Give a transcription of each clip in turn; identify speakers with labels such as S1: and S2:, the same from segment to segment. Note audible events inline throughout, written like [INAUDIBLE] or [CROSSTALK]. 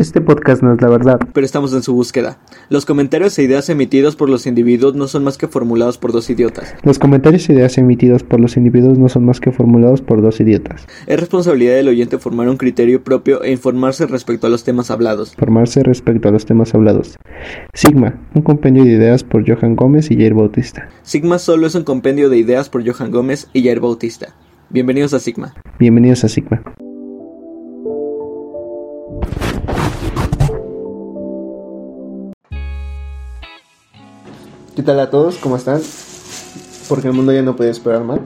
S1: Este podcast no es la verdad.
S2: pero estamos en su búsqueda. Los comentarios e ideas emitidos por los individuos no son más que formulados por dos idiotas.
S1: Los comentarios e ideas emitidos por los individuos no son más que formulados por dos idiotas.
S2: Es responsabilidad del oyente formar un criterio propio e informarse respecto a los temas hablados.
S1: Formarse respecto a los temas hablados. Sigma, un compendio de ideas por Johan Gómez y Jair Bautista.
S2: Sigma solo es un compendio de ideas por Johan Gómez y Jair Bautista. Bienvenidos a Sigma.
S1: Bienvenidos a Sigma. ¿Qué tal a todos? ¿Cómo están? Porque el mundo ya no puede esperar más.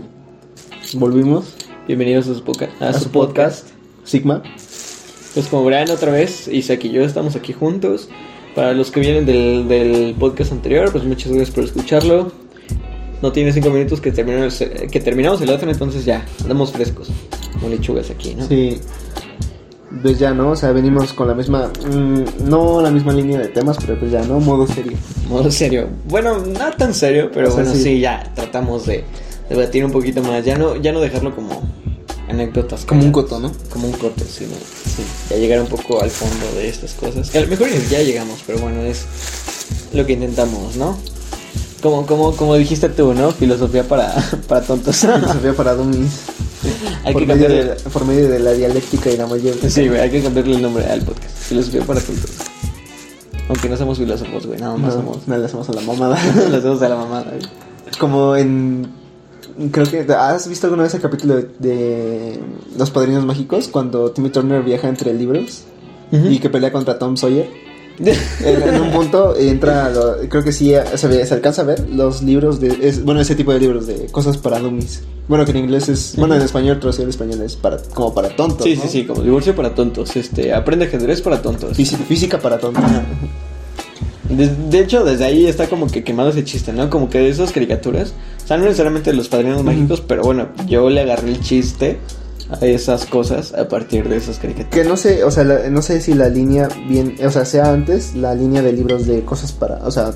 S1: Volvimos
S2: Bienvenidos a su, poca- a
S1: a
S2: su
S1: su
S2: podcast.
S1: Sigma.
S2: Pues como verán otra vez, Isaac y yo estamos aquí juntos. Para los que vienen del, del podcast anterior, pues muchas gracias por escucharlo. No tiene cinco minutos que terminamos, que terminamos el otro, entonces ya, andamos frescos. Como lechugas aquí, ¿no?
S1: Sí. Pues ya, ¿no? O sea, venimos con la misma. mm, no la misma línea de temas, pero pues ya, ¿no? Modo serio.
S2: Modo serio. Bueno, no tan serio, pero
S1: O sea,
S2: bueno,
S1: sí.
S2: sí. ya tratamos de debatir un poquito más. Ya no, ya no dejarlo como anécdotas.
S1: Como un coto, ¿no?
S2: Como un coto, sí, ¿no? Ya llegar un poco al fondo de estas cosas. A lo mejor ya llegamos, pero bueno, es lo que intentamos, ¿no? Como, como, como dijiste tú, ¿no? Filosofía para, [LAUGHS] para tontos.
S1: Filosofía para dummies.
S2: hay
S1: por,
S2: que
S1: medio
S2: cambiarle,
S1: de, por medio de la dialéctica y la mayéutica.
S2: sí, güey, hay que cambiarle el nombre al podcast. Filosofía para tontos. Aunque no somos filósofos, güey, nada más
S1: No,
S2: somos.
S1: no le hacemos a la mamada. [LAUGHS]
S2: Lo hacemos a la mamada, güey.
S1: Como en. Creo que. ¿Has visto alguna vez el capítulo de, de Los Padrinos Mágicos? Cuando Timmy Turner viaja entre libros y que pelea contra Tom Sawyer. [LAUGHS] En, en un punto entra. lo- creo que sí se, ve- se alcanza a ver los libros de. es- bueno, ese tipo de libros de cosas para dummies. Bueno, que en inglés es. Bueno, en español, traducido en español es para, como para tontos.
S2: Sí,
S1: ¿no?
S2: sí, sí, como divorcio para tontos. Este, aprende ajedrez para tontos.
S1: Física, física para tontos.
S2: De, de hecho, desde ahí está como que quemado ese chiste, ¿no? Como que de esas caricaturas, o sea, no necesariamente los padrinos mágicos, pero bueno, yo le agarré el chiste a esas cosas a partir de esas caricaturas.
S1: Que no sé, o sea, la- no sé si la línea bien, o sea, sea antes la línea de libros de cosas para, o sea,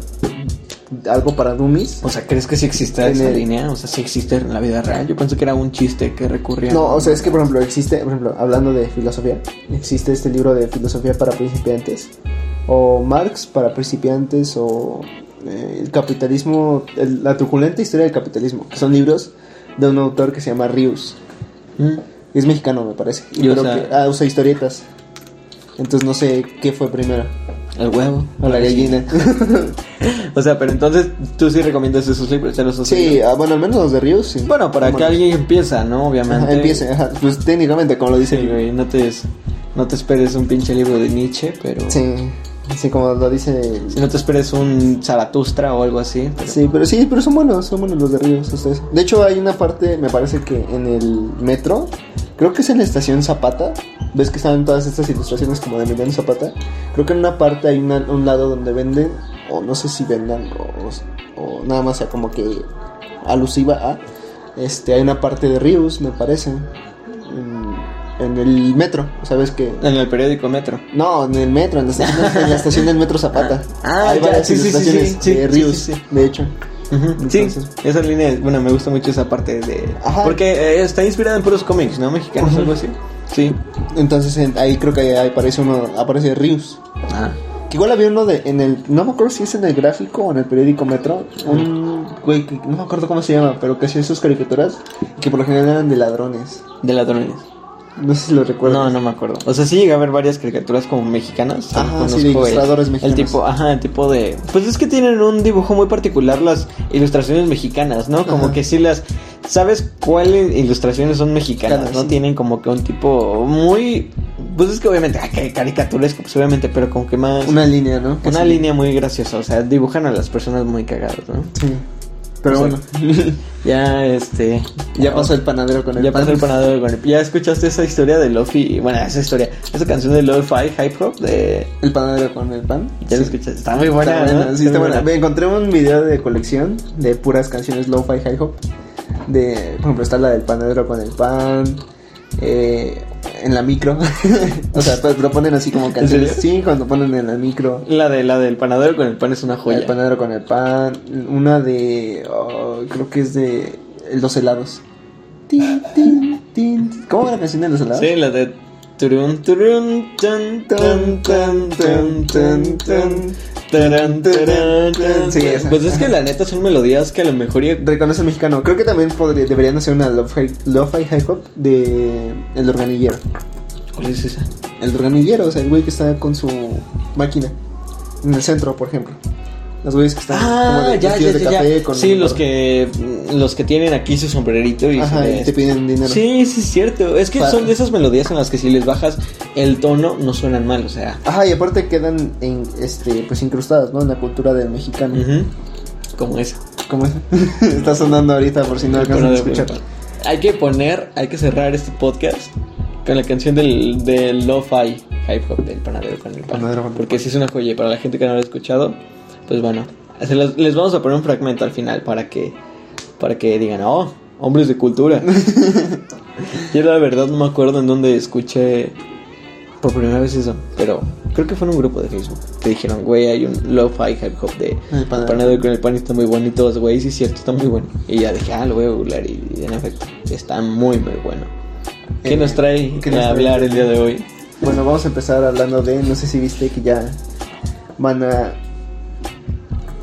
S1: algo para dummies.
S2: O sea, ¿crees que sí existe esa
S1: el-
S2: línea? O sea, sí existe en la vida real. Yo pensé que era un chiste que recurría.
S1: No, o sea, es que por ejemplo existe, por ejemplo, hablando de filosofía, existe este libro de filosofía para principiantes, o Marx para principiantes, o eh, el capitalismo, el- la truculenta historia del capitalismo, que son libros de un autor que se llama Rius.
S2: Mm.
S1: Es mexicano, me parece. Y
S2: Y, o
S1: pero
S2: sea-
S1: que- ah, usa historietas. Entonces no sé qué fue primero.
S2: El huevo.
S1: O la gallina. [LAUGHS]
S2: O sea, pero entonces tú sí recomiendas esos libros, ya los
S1: sí, ah, bueno, al menos los de Rius. sí.
S2: Bueno, para que alguien empieza, ¿no? Obviamente.
S1: Ajá, empiece, ajá. Pues técnicamente, como lo dice.
S2: Sí, güey, no te, no te esperes un pinche libro de Nietzsche, pero...
S1: Sí, sí, como lo dice. el-
S2: Si no te esperes un Zaratustra o algo así. pero-
S1: Sí, pero sí, pero son buenos, son buenos los de Ríos ustedes. De hecho, hay una parte, me parece que en el metro, creo que es en la estación Zapata. ¿Ves que están todas estas ilustraciones como de Emiliano Zapata? Creo que en una parte hay una- un lado donde venden, o no sé si vendan, o, o nada más sea como que alusiva a. Este, hay una parte de Ríos, me parece. En, en el metro, ¿sabes que
S2: En el periódico Metro.
S1: No, en el metro, en la estación, en la estación del metro Zapata. [LAUGHS]
S2: Ah,
S1: hay
S2: ya,
S1: varias
S2: sí, sí, sí,
S1: ilustraciones
S2: sí,
S1: de
S2: sí,
S1: Ríos,
S2: sí, sí. esa línea, bueno, me gusta mucho esa parte de...
S1: Ajá.
S2: Porque eh, está inspirada en puros cómics, ¿no? Mexicanos,
S1: Ujú.
S2: algo así. Sí.
S1: Entonces en- ahí creo que ahí aparece uno, aparece Rius.
S2: Ah.
S1: Que igual había uno de, en el, no me acuerdo si es en el gráfico o en el periódico Metro, un güey que no me acuerdo cómo se llama, pero que hacía sus caricaturas, que por lo general eran de ladrones.
S2: De ladrones.
S1: No sé si lo recuerdo.
S2: No, no me acuerdo. O sea, sí llegué a ver varias caricaturas como mexicanas.
S1: Ajá, sí, de
S2: el-
S1: ilustradores
S2: El
S1: mexicanos.
S2: tipo, ajá, el tipo de... Pues es que tienen un dibujo muy particular las ilustraciones mexicanas, ¿no? Como
S1: Ajá.
S2: que sí las... ¿Sabes cuáles ilustraciones son mexicanas?
S1: Claro,
S2: ¿no?
S1: sí.
S2: Tienen como que un tipo muy... Pues es que obviamente, ah, caricaturesco, pues obviamente, pero como que más...
S1: Una línea, ¿no?
S2: Una línea muy graciosa, o sea, dibujan a las personas muy cagadas, ¿no?
S1: Sí. Pero bueno, [LAUGHS]
S2: Ya, este...
S1: ya pasó el panadero con el
S2: Ya
S1: pan.
S2: pasó el panadero con el... ¿Ya escuchaste esa historia de Lofi? Bueno, esa historia, esa canción de Lo-Fi Hype Hop de...
S1: El panadero con el pan.
S2: ¿Ya
S1: Sí.
S2: lo escuchaste? Está muy buena,
S1: Está
S2: ¿no?
S1: buena, sí, está
S2: muy
S1: buena. Me encontré un video de colección de puras canciones lo-fi high hop. De, por ejemplo, está la del panadero con el pan. Eh, en la micro. [LAUGHS] o sea, pues lo ponen así como canciones. Sí, cuando ponen en la micro.
S2: La de la del panadero con el pan es una joya.
S1: El panadero con el pan. Una de. oh, creo que es de. Los helados. Tin, tin, tin. ¿Cómo va la canción de los helados?
S2: Sí, la de Turun, turun, tan, tan, tan, tan, tan, tan, taran, taran, tan,
S1: Sí,
S2: tan.
S1: esa.
S2: Pues es que la neta son melodías que a lo mejor ya-
S1: Reconoce mexicano. Creo que también podría, deberían hacer una lo-fi lo-fi hip hop de el organillero.
S2: ¿Cuál es esa?
S1: El organillero, o sea, el güey que está con su máquina en el centro, por ejemplo. Los güeyes que están como
S2: Ah,
S1: de
S2: ya, ya,
S1: de
S2: ya, ya.
S1: café con
S2: Sí, los que los que tienen aquí su sombrerito y
S1: Ajá, te piden dinero.
S2: Sí, sí es cierto. Es que son de esas melodías en las que si les bajas el tono no suenan mal, o sea.
S1: Ajá, y aparte quedan en, este, pues incrustadas, ¿no? En la cultura del mexicano.
S2: Como esa.
S1: ¿Cómo es? [LAUGHS] Está sonando ahorita por si no alcanzan a escuchar.
S2: Hay que poner, hay que cerrar este podcast con la canción del, del lo-fi hip hop del panadero con el pan.
S1: Panadero con el
S2: Porque sí es una joya y para la gente que no lo ha escuchado, pues bueno, se los- les vamos a poner un fragmento al final para que para que digan, "Oh, hombres de cultura." [LAUGHS] Yo la verdad no me acuerdo en dónde escuché por primera vez eso, pero creo que fue en un grupo de Facebook que dijeron, "Güey, hay un lo-fi hip hop de
S1: El panadero.
S2: con el pan y está muy bonito, güey, sí es cierto, está muy bueno." Y ya dije, "Ah, lo voy a googlear" y, y en efecto, está muy muy bueno. ¿Qué
S1: Eh,
S2: nos trae
S1: ¿qué
S2: a
S1: trae?
S2: hablar el día de hoy?
S1: Bueno, vamos a empezar hablando de, no sé si viste que ya van a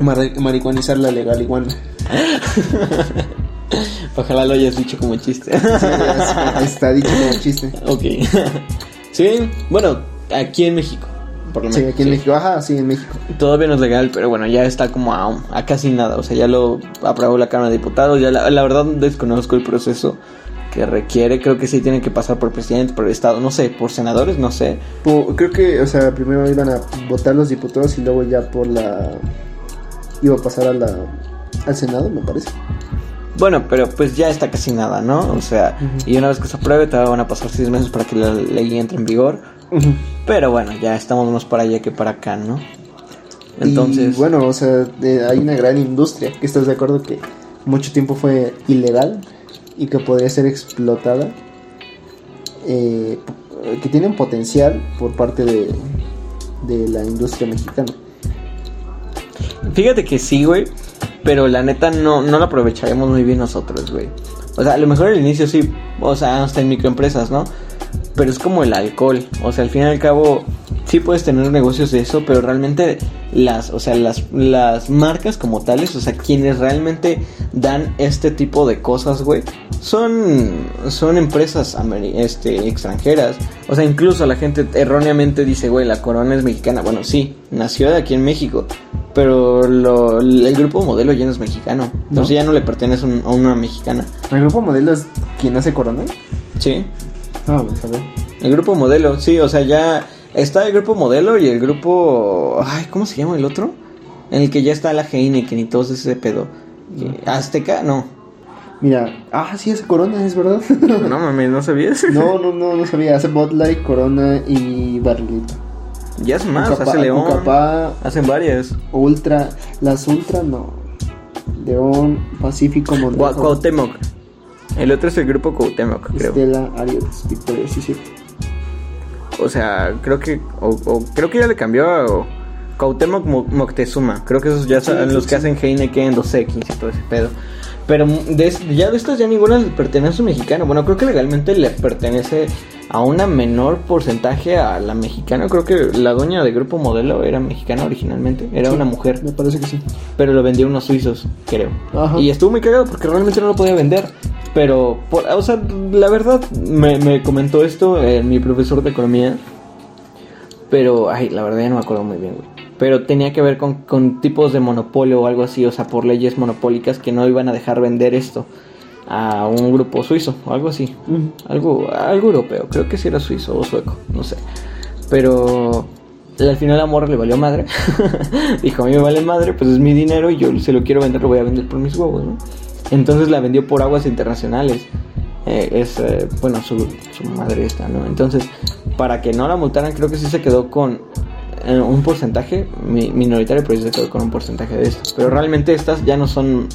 S1: mar- marihuanizar la legal iguana. [LAUGHS]
S2: Ojalá lo hayas dicho como chiste.
S1: Sí, es- está dicho como chiste.
S2: ok. [LAUGHS] sí, bueno, aquí en México, por lo
S1: Sí,
S2: menos.
S1: aquí en
S2: sí.
S1: México. Ajá, sí, en México.
S2: Todavía no es legal, pero bueno, ya está como a, a casi nada. O sea, ya lo aprobó la Cámara de Diputados. Ya la, la verdad desconozco el proceso que requiere. Creo que sí tienen que pasar por presidente, por el Estado, no sé, por senadores, no sé.
S1: Creo que, o sea, primero iban a votar los diputados y luego ya por la... Iba a pasar a la... al Senado, me parece.
S2: Bueno, pero pues ya está casi nada, ¿no? O sea, y una vez que se apruebe, todavía van a pasar seis meses para que la ley entre en vigor. Pero bueno, ya estamos más para allá que para acá, ¿no? Entonces,
S1: Y bueno, o sea, de- hay una gran industria que estás de acuerdo que mucho tiempo fue ilegal y que podría ser explotada. eh, que tienen potencial por parte de, de la industria mexicana.
S2: fíjate que sí, güey. Pero la neta no, no lo aprovecharemos muy bien nosotros, güey. O sea, a lo mejor al inicio sí, o sea, hasta en microempresas, ¿no? Pero es como el alcohol. O sea, al fin y al cabo, sí puedes tener negocios de eso, pero realmente las, o sea, las, las marcas como tales, o sea, quienes realmente dan este tipo de cosas, güey, son, son empresas este, extranjeras. O sea, incluso la gente erróneamente dice, güey, la corona es mexicana. Bueno, sí, nació de aquí en México. Pero lo- el grupo modelo ya no es mexicano. Entonces ya no le pertenece a un- a una mexicana.
S1: ¿El grupo modelo es quien hace Corona?
S2: Sí.
S1: Ah, pues a ver.
S2: El grupo modelo, sí, o sea, ya está el grupo modelo y el grupo. Ay, ¿cómo se llama el otro? En el que ya está la Heineken y todo ese pedo. Azteca, no.
S1: Mira, ah, sí, hace Corona, es verdad. [LAUGHS]
S2: No mames, ¿no sabías?
S1: no, no, no, no sabía. Hace Bud Light, Corona y Barrilito.
S2: Ya es más, hace León.
S1: Cucapá,
S2: Hacen varias.
S1: Ultra, las Ultra no. León, Pacífico, Monterrey.
S2: Cuauhtémoc. El otro es el grupo Cuauhtémoc, creo.
S1: Estela, Arias, Victoria, sí, sí.
S2: O sea, creo que. O, o creo que ya le cambió a. o- Cuauhtémoc Mo- Moctezuma. Creo que esos ya son los que hacen Heineken, Dos X y todo ese pedo. Pero de ya de estas ya ninguna le pertenece a un mexicano. Bueno, creo que legalmente le pertenece a una menor porcentaje a la mexicana. Creo que la dueña de Grupo Modelo era mexicana originalmente. Era
S1: Sí,
S2: una mujer.
S1: Me parece que sí.
S2: Pero lo vendió unos suizos, creo.
S1: Ajá.
S2: Y estuvo muy cagado porque realmente no lo podía vender. Pero, por- o sea, la verdad, me, me comentó esto eh, mi profesor de economía. Pero, ay, la verdad ya no me acuerdo muy bien, güey. Pero tenía que ver con, con tipos de monopolio o algo así, o sea, por leyes monopólicas que no iban a dejar vender esto a un grupo suizo o algo así. Algo, algo europeo, creo que sí era suizo o sueco, no sé. Pero al final la morra le valió madre. [LAUGHS] Dijo, a mí me vale madre, pues es mi dinero y yo se lo quiero vender, lo voy a vender por mis huevos, ¿no? Entonces la vendió por aguas internacionales. Eh, es, eh, bueno, su, su madre esta, ¿no? Entonces, para que no la multaran, creo que sí se quedó con eh, un porcentaje mi- minoritario, pero sí se quedó con un porcentaje de esto. Pero realmente estas ya no son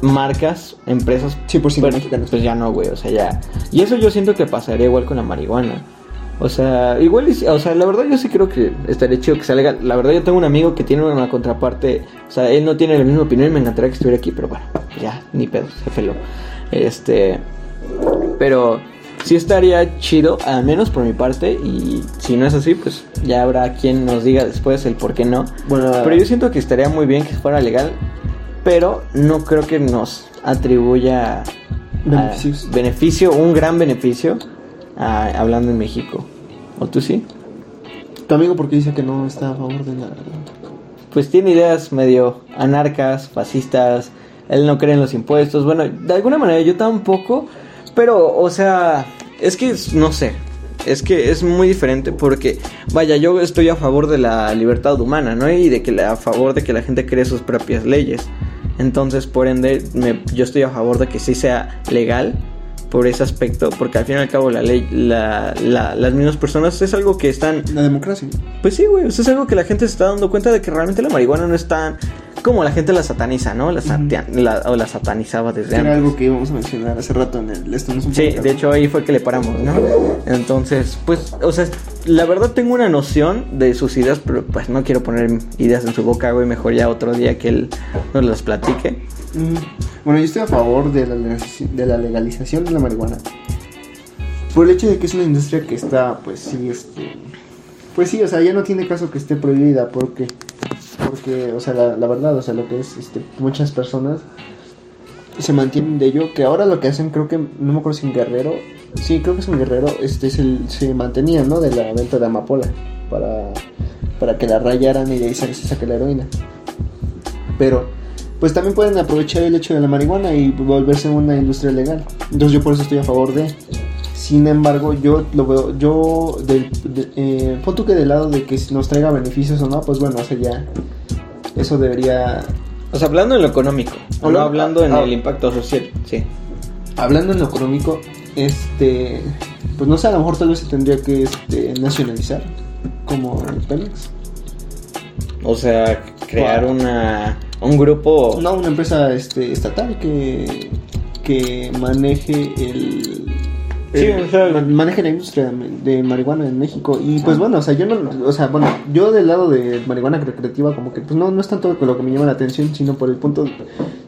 S2: marcas, empresas
S1: 100%
S2: pues,
S1: mexicanas.
S2: Pues ya no, güey, o sea, ya. Y eso yo siento que pasaría igual con la marihuana. O sea, igual, o sea, la verdad yo sí creo que estaría chido que sea legal. La verdad yo tengo un amigo que tiene una contraparte, o sea, él no tiene la misma opinión y me encantaría que estuviera aquí, pero bueno, ya, ni pedo, se feló. Este, pero sí estaría chido, al menos por mi parte, y si no es así, pues ya habrá quien nos diga después el por qué no.
S1: Bueno,
S2: Pero yo siento que estaría muy bien que fuera legal, pero no creo que nos atribuya a-
S1: Beneficios.
S2: beneficio, un gran beneficio, a- hablando en México. ¿O tú sí?
S1: tu amigo porque dice que no está a favor de la...
S2: Pues tiene ideas medio anarcas, fascistas, él no cree en los impuestos, bueno, de alguna manera yo tampoco, pero, o sea, es que, no sé, es que es muy diferente porque, vaya, yo estoy a favor de la libertad humana, ¿no? Y de que la- a favor de que la gente cree sus propias leyes. Entonces, por ende, me- yo estoy a favor de que sí sea legal por ese aspecto, porque al fin y al cabo la ley, la, la- las mismas personas es algo que están
S1: La democracia.
S2: pues sí, güey, o sea, es algo que la gente se está dando cuenta de que realmente la marihuana no es tan como la gente la sataniza, ¿no? La, o la satanizaba desde
S1: Era
S2: antes.
S1: algo que íbamos a mencionar hace rato en el... Esto no es un
S2: Sí, de hecho ahí fue que le paramos, ¿no? Entonces, pues, o sea, la verdad tengo una noción de sus ideas, pero pues no quiero poner ideas en su boca, güey, mejor ya otro día que él nos las platique.
S1: Mm, Bueno, yo estoy a favor de la, de la legalización de la marihuana. Por el hecho de que es una industria que está, pues sí, este... Pues sí, o sea, ya no tiene caso que esté prohibida porque... Porque, o sea, la, la verdad, o sea, lo que es, este, muchas personas se mantienen de ello, que ahora lo que hacen, creo que, no me acuerdo si en Guerrero, sí, creo que es en Guerrero, este, es el, se mantenían, ¿no? De la venta de amapola, para, para que la rayaran y de ahí se se saque la heroína. Pero, pues también pueden aprovechar el hecho de la marihuana y volverse una industria legal. Entonces yo por eso estoy a favor de... Sin embargo, yo lo veo, yo, del, de, eh, pon tú que del lado de que si nos traiga beneficios o no, pues bueno, o sea, ya, eso debería,
S2: O sea, hablando en lo económico, o no
S1: Habla-
S2: hablando en
S1: ah.
S2: el impacto social, sí.
S1: hablando en lo económico, este, pues no sé, a lo mejor tal vez se tendría que este, nacionalizar, como el Pemex.
S2: O sea, crear una un grupo
S1: No, una empresa este, estatal que, que maneje el...
S2: Sí,
S1: el-
S2: o sea-
S1: maneje la industria de marihuana en México. Y pues bueno, o sea, yo no, o sea, bueno, yo del lado de marihuana recreativa como que pues no, no es tanto lo que me llama la atención, sino por el punto,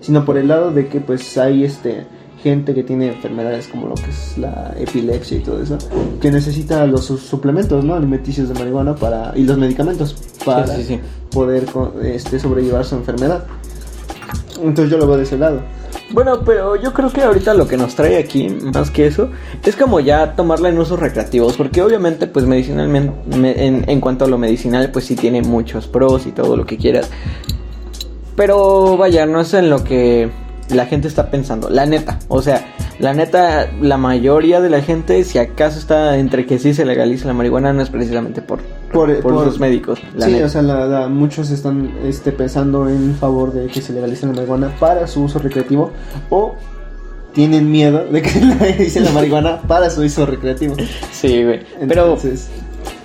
S1: sino por el lado de que pues hay este gente que tiene enfermedades como lo que es la epilepsia y todo eso, que necesita los su- suplementos, ¿no? Alimenticios de marihuana para y los medicamentos para
S2: sí, sí.
S1: poder este sobrellevar su enfermedad. Entonces yo lo veo de ese lado.
S2: Bueno, pero yo creo que ahorita lo que nos trae aquí, más que eso, es como ya tomarla en usos recreativos, porque obviamente, pues medicinalmente, me- en, en cuanto a lo medicinal, pues sí tiene muchos pros y todo lo que quieras. Pero vaya, no es en lo que la gente está pensando, la neta. O sea, la neta, la mayoría de la gente, si acaso está entre que sí se legaliza la marihuana, no es precisamente por,
S1: Por-
S2: por,
S1: por-
S2: usos médicos. La
S1: sí,
S2: neta.
S1: o sea, la- la- muchos están este, pensando en favor de que se legalice la marihuana para su uso recreativo o tienen miedo de que [LAUGHS] se legalice la marihuana para su uso recreativo.
S2: Sí, güey. Pero
S1: Entonces,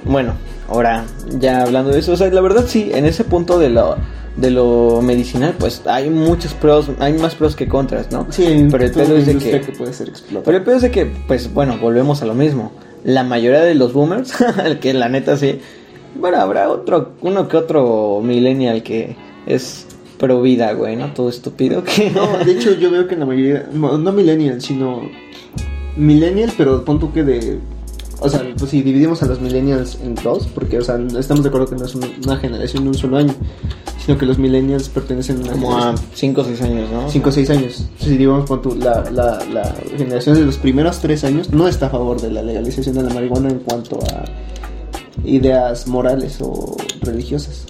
S2: Bueno, ahora ya hablando de eso, o sea, la verdad sí, en ese punto de lo, de lo medicinal, pues hay muchos pros, hay más pros que contras, ¿no?
S1: sí,
S2: pero el pedo es de que,
S1: que puede ser explotada.
S2: pero el pedo es de que, pues bueno, volvemos a lo mismo. La mayoría de los boomers, [LAUGHS] que la neta sí, bueno, habrá otro, uno que otro millennial que es pro vida, güey, ¿no? Todo estúpido que... [LAUGHS]
S1: No, de hecho yo veo que la mayoría, no, no millennial, sino millennial, pero pon tú que de... O sea, pues si dividimos a los millennials en dos, porque, o sea, estamos de acuerdo que no es un- una generación de un solo año, sino que los millennials pertenecen a una
S2: Como a 5 o 6 años, ¿no?
S1: 5 o 6 años. Si digamos, la, la generación de los primeros 3 años no está a favor de la legalización de la marihuana en cuanto a ideas morales o religiosas.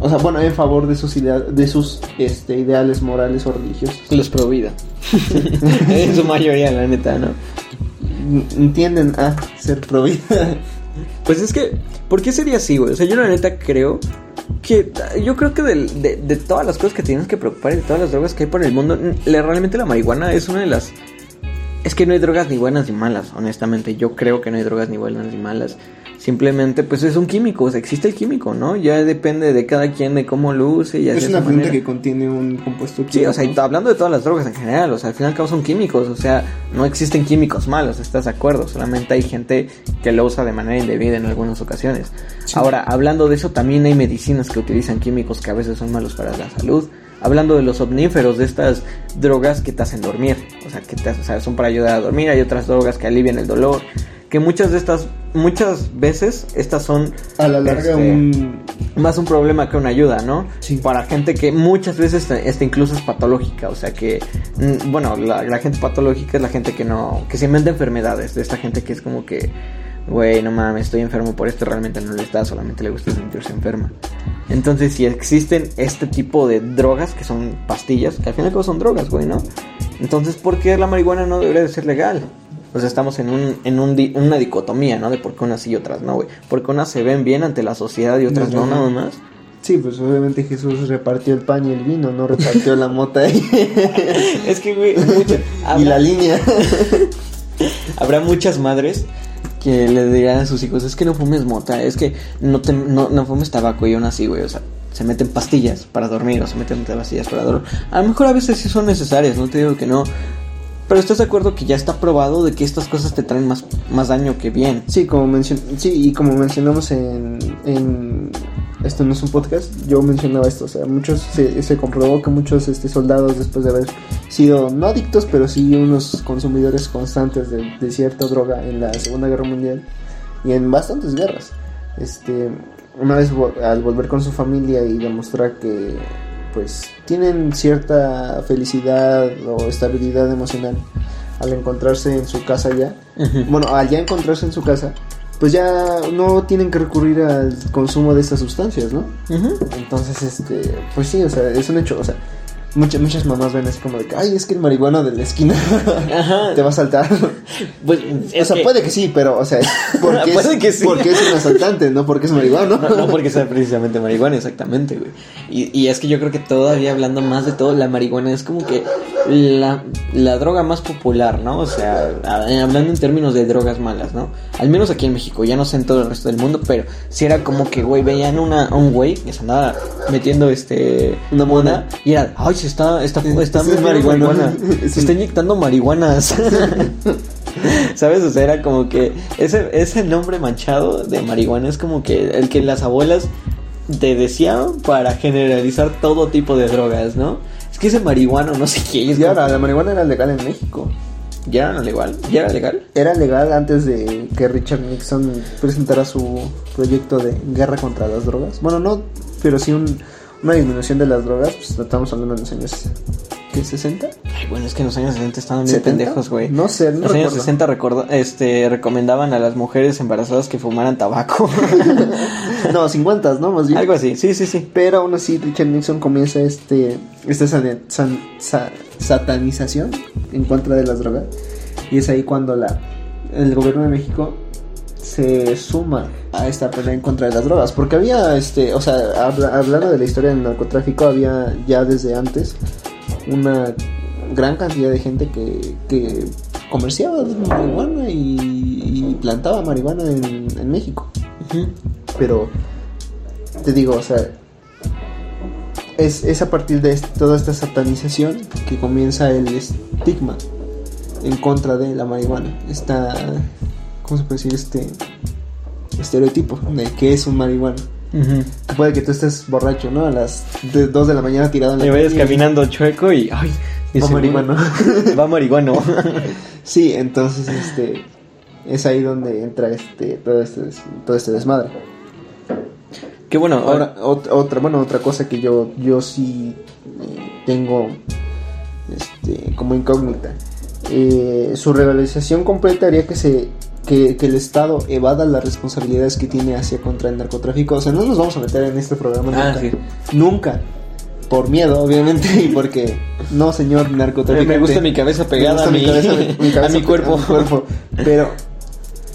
S1: O sea, bueno, en favor de sus, idea- de sus este, ideales morales o religiosos.
S2: Los pro vida. [LAUGHS] en su mayoría, la neta, ¿no?
S1: Entienden a ser pro vida. [LAUGHS]
S2: Pues es que, ¿por qué sería así, güey? O sea, yo la neta creo que, yo creo que de, de todas las cosas que tienes que preocupar y de todas las drogas que hay por el mundo, la- realmente la marihuana es una de las... Es que no hay drogas ni buenas ni malas, honestamente. Yo creo que no hay drogas ni buenas ni malas. Simplemente, pues es un químico, o sea, existe el químico, ¿no? Ya depende de cada quien de cómo lo use y así
S1: es una fruta que contiene un compuesto
S2: Sí, o sea, y
S1: químico.
S2: hablando de todas las drogas en general, o sea, al final causan químicos, o sea, no existen químicos malos, ¿estás de acuerdo? Solamente hay gente que lo usa de manera indebida en algunas ocasiones.
S1: Sí.
S2: Ahora, hablando de eso, también hay medicinas que utilizan químicos que a veces son malos para la salud. Hablando de los omníferos, de estas drogas que te hacen dormir, o sea, que te, o sea, son para ayudar a dormir, hay otras drogas que alivian el dolor, que muchas de estas, muchas veces estas son
S1: A la larga,
S2: este,
S1: un.
S2: más un problema que una ayuda, ¿no?
S1: Sí.
S2: Para gente que muchas veces este, incluso es patológica, o sea que, mm, bueno, la, la gente patológica es la gente que no, que se inventa enfermedades, de esta gente que es como que, güey, no mames, estoy enfermo por esto, realmente no le está, solamente le gusta sentirse enferma. Entonces, si existen este tipo de drogas, que son pastillas, que al final son drogas, güey, ¿no? Entonces, ¿por qué la marihuana no debería de ser legal? O sea, estamos en, un, en un di- una dicotomía, ¿no? De por qué unas sí y otras no, güey. Porque unas se ven bien ante la sociedad y otras no,
S1: Ajá.
S2: nada más.
S1: Sí, pues obviamente Jesús repartió el pan y el vino, no repartió la mota [LAUGHS]
S2: Es que, güey, mucha-
S1: y la
S2: habrá,
S1: línea. [LAUGHS]
S2: habrá muchas madres que le dirán a sus hijos, es que no fumes mota, es que no, te, no, no fumes tabaco y aún así, güey, o sea, se meten pastillas para dormir o se meten pastillas para dormir. A lo mejor a veces sí son necesarias, no te digo que no, pero estás de acuerdo que ya está probado de que estas cosas te traen más, más daño que bien.
S1: Sí, como sí, y como mencionamos en, esto no es un podcast, yo mencionaba esto, o sea, muchos se, comprobó que muchos este soldados después de haber sido no adictos, pero sí unos consumidores constantes de, de cierta droga en la Segunda Guerra Mundial y en bastantes guerras. Este, una vez al volver con su familia y demostrar que pues tienen cierta felicidad o estabilidad emocional al encontrarse en su casa ya, bueno, al ya encontrarse en su casa, pues ya no tienen que recurrir al consumo de estas sustancias, ¿no? Entonces, este, pues sí, o sea, es un hecho, o sea, muchas, muchas mamás ven así como de que, ay, es que el marihuano de la esquina [LAUGHS]
S2: Ajá.
S1: te va a saltar.
S2: Pues,
S1: o sea,
S2: que-
S1: puede que sí, pero, o sea, [LAUGHS] porque,
S2: Puede
S1: es,
S2: que sí.
S1: porque es un asaltante, no porque es marihuano.
S2: No, no porque sea precisamente marihuana, exactamente, güey. Y, y es que yo creo que todavía hablando más de todo, la marihuana es como que la, la droga más popular, ¿no? O sea, hablando en términos de drogas malas, ¿no? Al menos aquí en México, ya no sé en todo el resto del mundo, pero si era como que, güey, veían una, un güey que se andaba metiendo este
S1: Una mona.
S2: y era, ay, está, está, está
S1: Sí,
S2: marihuana,
S1: marihuana.
S2: se está inyectando marihuanas. [LAUGHS] ¿Sabes? O sea, era como que ese, ese nombre manchado de marihuana es como que el que las abuelas te decían para generalizar todo tipo de drogas, ¿no? Es que ese marihuano, no sé qué. Es
S1: Y ahora, la marihuana era legal en México.
S2: ¿Ya era legal? ¿Ya era legal?
S1: Era legal antes de que Richard Nixon presentara su proyecto de guerra contra las drogas. Bueno, no, pero sí un- una disminución de las drogas. Pues estamos hablando de los años ¿qué? ¿60?
S2: Ay, bueno, es que en los años 60 estaban bien
S1: ¿70?
S2: pendejos, güey.
S1: No sé, no
S2: los años
S1: recuerdo.
S2: 60 recorda- este, recomendaban a las mujeres embarazadas que fumaran tabaco. [LAUGHS]
S1: No, 50, ¿no? Más bien.
S2: Algo así, sí, sí, sí.
S1: Pero aún así Richard Nixon comienza este esta san- san- sa- satanización en contra de las drogas y es ahí cuando la el gobierno de México se suma a esta pelea en contra de las drogas porque había este o sea habla- hablando de la historia del narcotráfico había ya desde antes una gran cantidad de gente que, que comerciaba marihuana y, y plantaba marihuana en, en México pero te digo, o sea, es, es a partir de toda esta satanización que comienza el estigma en contra de la marihuana. Esta, ¿cómo se puede decir? Este estereotipo de que es un marihuana. Que puede que tú estés borracho, ¿no? A las 2 de la mañana tirado en la
S2: Y vayas caminando chueco y. ¡Ay! [LAUGHS]
S1: Va marihuano.
S2: Va [LAUGHS] marihuano.
S1: Sí, entonces este es ahí donde entra este todo este todo este desmadre.
S2: que bueno,
S1: Ahora, ot- otra, bueno, otra cosa que yo, yo sí eh, tengo este, como incógnita. Eh, su realización completa haría que se que, que el Estado evada las responsabilidades que tiene hacia contra el narcotráfico. O sea, no nos vamos a meter en este programa
S2: Ah,
S1: nunca.
S2: sí.
S1: Nunca. Por miedo, obviamente, [LAUGHS] y porque no, señor narcotraficante.
S2: me gusta mi cabeza pegada a mi,
S1: gusta mi cabeza- mi [LAUGHS] cabeza
S2: a mi
S1: pegada
S2: cuerpo.
S1: a mi cuerpo. Pero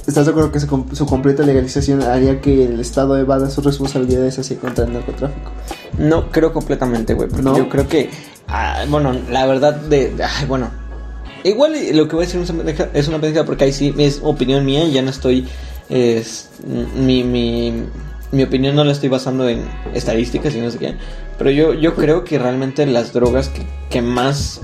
S1: ¿Estás de acuerdo que su, com- su completa legalización haría que el Estado evada sus responsabilidades hacia contra el narcotráfico?
S2: No creo completamente, güey. Porque
S1: ¿No?
S2: yo creo que. ah, bueno, la verdad de. bueno. Igual y lo que voy a decir es una pendeja- es una pendeja porque ahí sí es opinión mía. Ya no estoy. Es, mi, mi, mi opinión no la estoy basando en estadísticas y no sé qué. Pero yo, yo creo que realmente las drogas que, que más.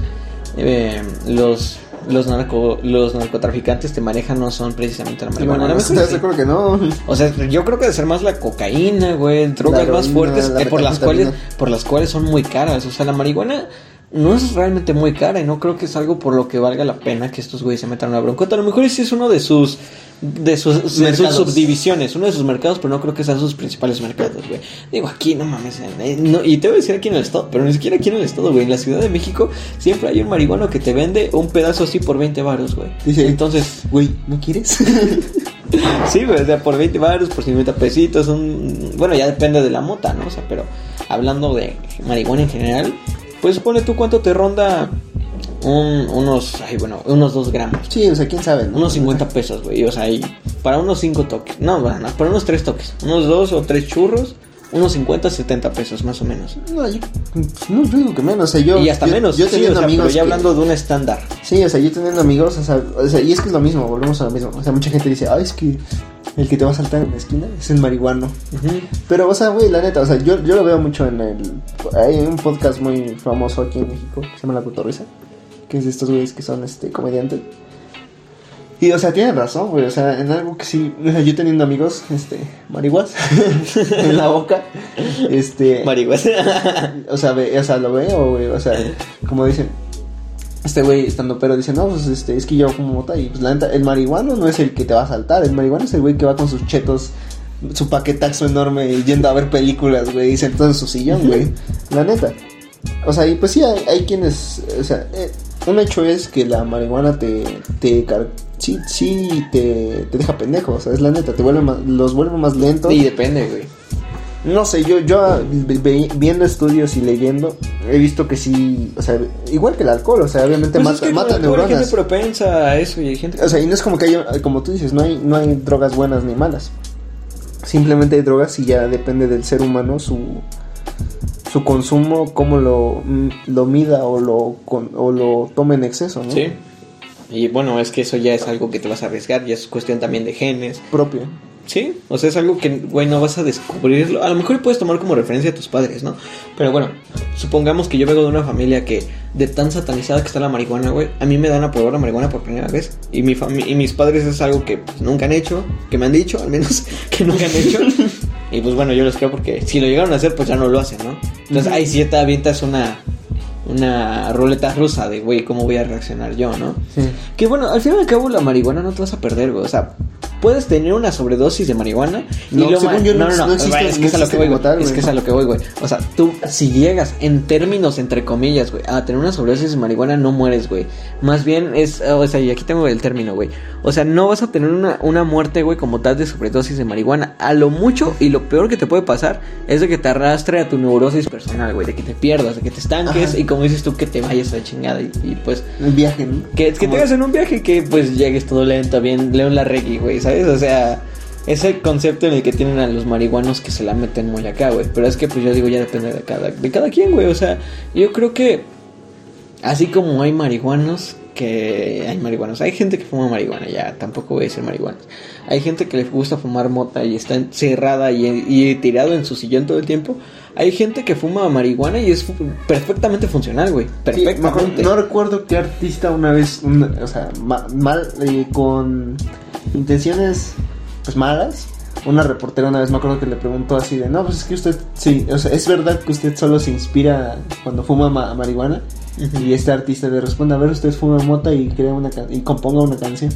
S2: eh, los los narco, los narcotraficantes te manejan no son precisamente la marihuana. A lo mejor
S1: ¿Estás
S2: sí.
S1: de acuerdo que no?
S2: O sea, yo creo que debe ser más la cocaína, güey, drogas más fuertes
S1: la
S2: eh, por las cuales por las cuales son muy caras. O sea, la marihuana no es realmente muy cara y no creo que es algo por lo que valga la pena que estos güeyes se metan una broncota. A lo mejor ese es uno de sus de sus, de sus subdivisiones, uno de sus mercados, pero no creo que sean sus principales mercados, güey. Digo, aquí no mames, eh, no, y te voy a decir aquí en el estado, pero ni siquiera aquí en el estado, güey. En la Ciudad de México siempre hay un marihuano que te vende un pedazo así por 20 varos, güey.
S1: Dice-
S2: Entonces,
S1: Güey, ¿no quieres? [LAUGHS]
S2: Sí, güey, o sea, por 20 baros, por 50 pesitos, un... bueno, ya depende de la mota, ¿no? O sea, pero hablando de marihuana en general, pues pone tú cuánto te ronda un- unos, ay, bueno, unos 2 gramos,
S1: sí, o sea, quién sabe, ¿no?
S2: unos 50 pesos, güey, o sea, y para unos 5 toques, no, bueno, no, para unos 3 toques, unos 2 o 3 churros, unos 50, 70 pesos más o menos.
S1: No, yo, no, yo digo que menos, o sea, yo...
S2: y hasta
S1: yo-
S2: menos,
S1: Yo
S2: sí,
S1: teniendo
S2: o sea,
S1: amigos
S2: pero ya
S1: que-
S2: hablando de un estándar.
S1: Sí, o sea, yo teniendo amigos, o sea, o sea, y es que es lo mismo, volvemos a lo mismo. O sea, mucha gente dice, ay, es que el que te va a saltar en la esquina es el marihuano. Pero, o sea, güey, la neta, o sea, yo, yo lo veo mucho en el... Hay un podcast muy famoso aquí en México que se llama La Cotorrisa, que es de estos güeyes que son, este, comediantes. Y, o sea, tienen razón, güey, o sea, en algo que sí... O sea, yo teniendo amigos, este, marihuas [LAUGHS] en la boca, este...
S2: Marihuana. [LAUGHS]
S1: O sea, ve, o sea, lo veo, güey. O sea, como dicen, este güey estando pero dice, no, pues este, es que yo fumo mota y pues la neta, el marihuano no es el que te va a saltar, el marihuano es el güey que va con sus chetos, su paquetazo enorme y yendo a ver películas, güey, y sentado en su sillón, güey. La neta. O sea, y pues sí, hay, hay quienes, o sea, eh, un hecho es que la marihuana te, te, car- sí, sí, te, te deja pendejo, o sea, es la neta, te vuelve más, los vuelve más lentos.
S2: Y depende, güey.
S1: No sé, yo, yo ah, viendo estudios y leyendo, he visto que sí, o sea, igual que el alcohol, o sea, obviamente
S2: Pues es
S1: mata,
S2: que
S1: mata
S2: alcohol Hay
S1: neuronas.
S2: gente propensa a eso y hay gente que
S1: O sea, y no es como que haya, como tú dices, no hay, no hay drogas buenas ni malas. Simplemente hay drogas y ya depende del ser humano su, su consumo, cómo lo, mm, lo mida o lo, con- o lo tome en exceso, ¿no?
S2: Sí. Y bueno, es que eso ya es algo que te vas a arriesgar, ya es cuestión también de genes.
S1: Propio.
S2: Sí, o sea, es algo que, güey, no vas a descubrirlo. A lo mejor puedes tomar como referencia a tus padres, ¿no? Pero bueno, supongamos que yo vengo de una familia que, de tan satanizada que está la marihuana, güey, a mí me dan a probar la marihuana por primera vez. Y, mi fami- y mis padres es algo que pues, nunca han hecho, que me han dicho, al menos, [LAUGHS] que nunca han hecho. [LAUGHS] y pues bueno, yo les creo porque si lo llegaron a hacer, pues ya no lo hacen, ¿no? Entonces, ahí sí te avientas una, una ruleta rusa de, güey, ¿cómo voy a reaccionar yo, no?
S1: Sí.
S2: Que bueno, al fin y al cabo la marihuana no te vas a perder, güey. O sea, puedes tener una sobredosis de marihuana y
S1: No,
S2: lo
S1: según yo,
S2: no,
S1: no-
S2: no,
S1: existe-
S2: es que es a lo que voy, Es que es a lo que voy, güey. O sea, tú si llegas en términos entre comillas, güey, a tener una sobredosis de marihuana no mueres, güey. Más bien es, o sea, y aquí tengo el término, güey. O sea, no vas a tener una, una muerte, güey, como tal de sobredosis de marihuana. A lo mucho y lo peor que te puede pasar es de que te arrastre a tu neurosis personal, güey, de que te pierdas, de que te estanques
S1: Ajá.
S2: y como dices tú que te vayas a la chingada y, y, pues
S1: El viaje, ¿no?
S2: que, que tengas en un viaje que pues llegues todo lento, bien León Larregui, güey, ¿sabes? O sea, ese concepto en el que tienen a los marihuanos que se la meten muy acá, güey. Pero es que pues yo digo, ya depende de cada, de cada quien, güey. O sea, yo creo que así como hay marihuanos que hay marihuanos, hay gente que fuma marihuana, ya tampoco voy a decir marihuanos. Hay gente que le gusta fumar mota y está encerrada y, y tirado en su sillón todo el tiempo. Hay gente que fuma marihuana y es perfectamente funcional, güey.
S1: Sí,
S2: Perfectamente.
S1: no recuerdo qué artista una vez, una- o sea, ma- mal, eh, con intenciones pues malas. Una reportera una vez me acuerdo que le preguntó así de, no, pues es que usted, sí, o sea, es verdad que usted solo se inspira cuando fuma ma- marihuana. Y este artista le responde, a ver, usted fuma mota y crea una y componga una canción.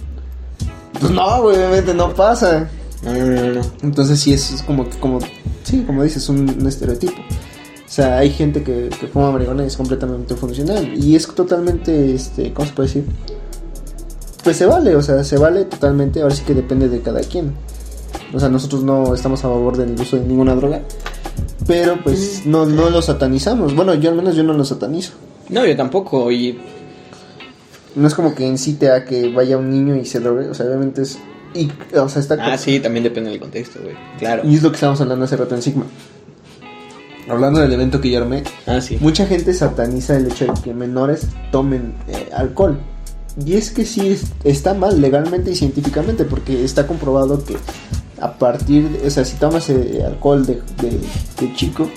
S1: Pues no, obviamente no pasa.
S2: No, no, no, no.
S1: Entonces sí es, es como, como, sí, como dices, un, un estereotipo. O sea, hay gente que, que fuma marihuana y es completamente funcional. Y es totalmente, este, ¿cómo se puede decir? Pues se vale, o sea, se vale totalmente. Ahora sí que depende de cada quien. O sea, nosotros no estamos a favor del uso de ninguna droga. Pero pues no, no lo satanizamos. Bueno, yo al menos yo no lo satanizo.
S2: No, yo tampoco. Y
S1: No es como que incite a que vaya un niño y se drogue. O sea, obviamente es... Y, o sea, está...
S2: Ah, sí, también depende del contexto, güey. Claro.
S1: Y es lo que estábamos hablando hace rato en Sigma. Hablando del evento que yo armé,
S2: Ah, sí.
S1: mucha gente sataniza el hecho de que menores tomen eh, alcohol. Y es que sí es- está mal legalmente y científicamente, porque está comprobado que a partir, de- o sea, si tomas eh, alcohol de, de- de chico,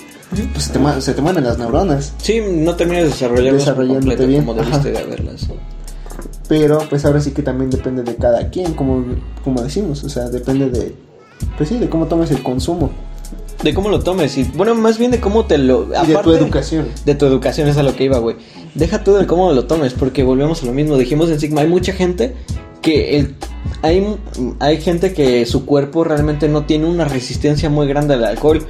S1: pues se te, se te mueren las neuronas.
S2: Sí, no terminas de desarrollarlas por
S1: Desarrollándote bien,
S2: como debiste de haberlas.
S1: Pero pues ahora sí que también depende de cada quien, como, como decimos, o sea, depende de, pues sí, de cómo tomes el consumo.
S2: De cómo lo tomes y bueno, más bien de cómo te lo...
S1: Y de tu educación.
S2: De tu educación es a lo que iba, güey. Deja todo de cómo lo tomes porque volvemos a lo mismo. Dijimos en Sigma, hay mucha gente que el, hay, hay gente que su cuerpo realmente no tiene una resistencia muy grande al alcohol,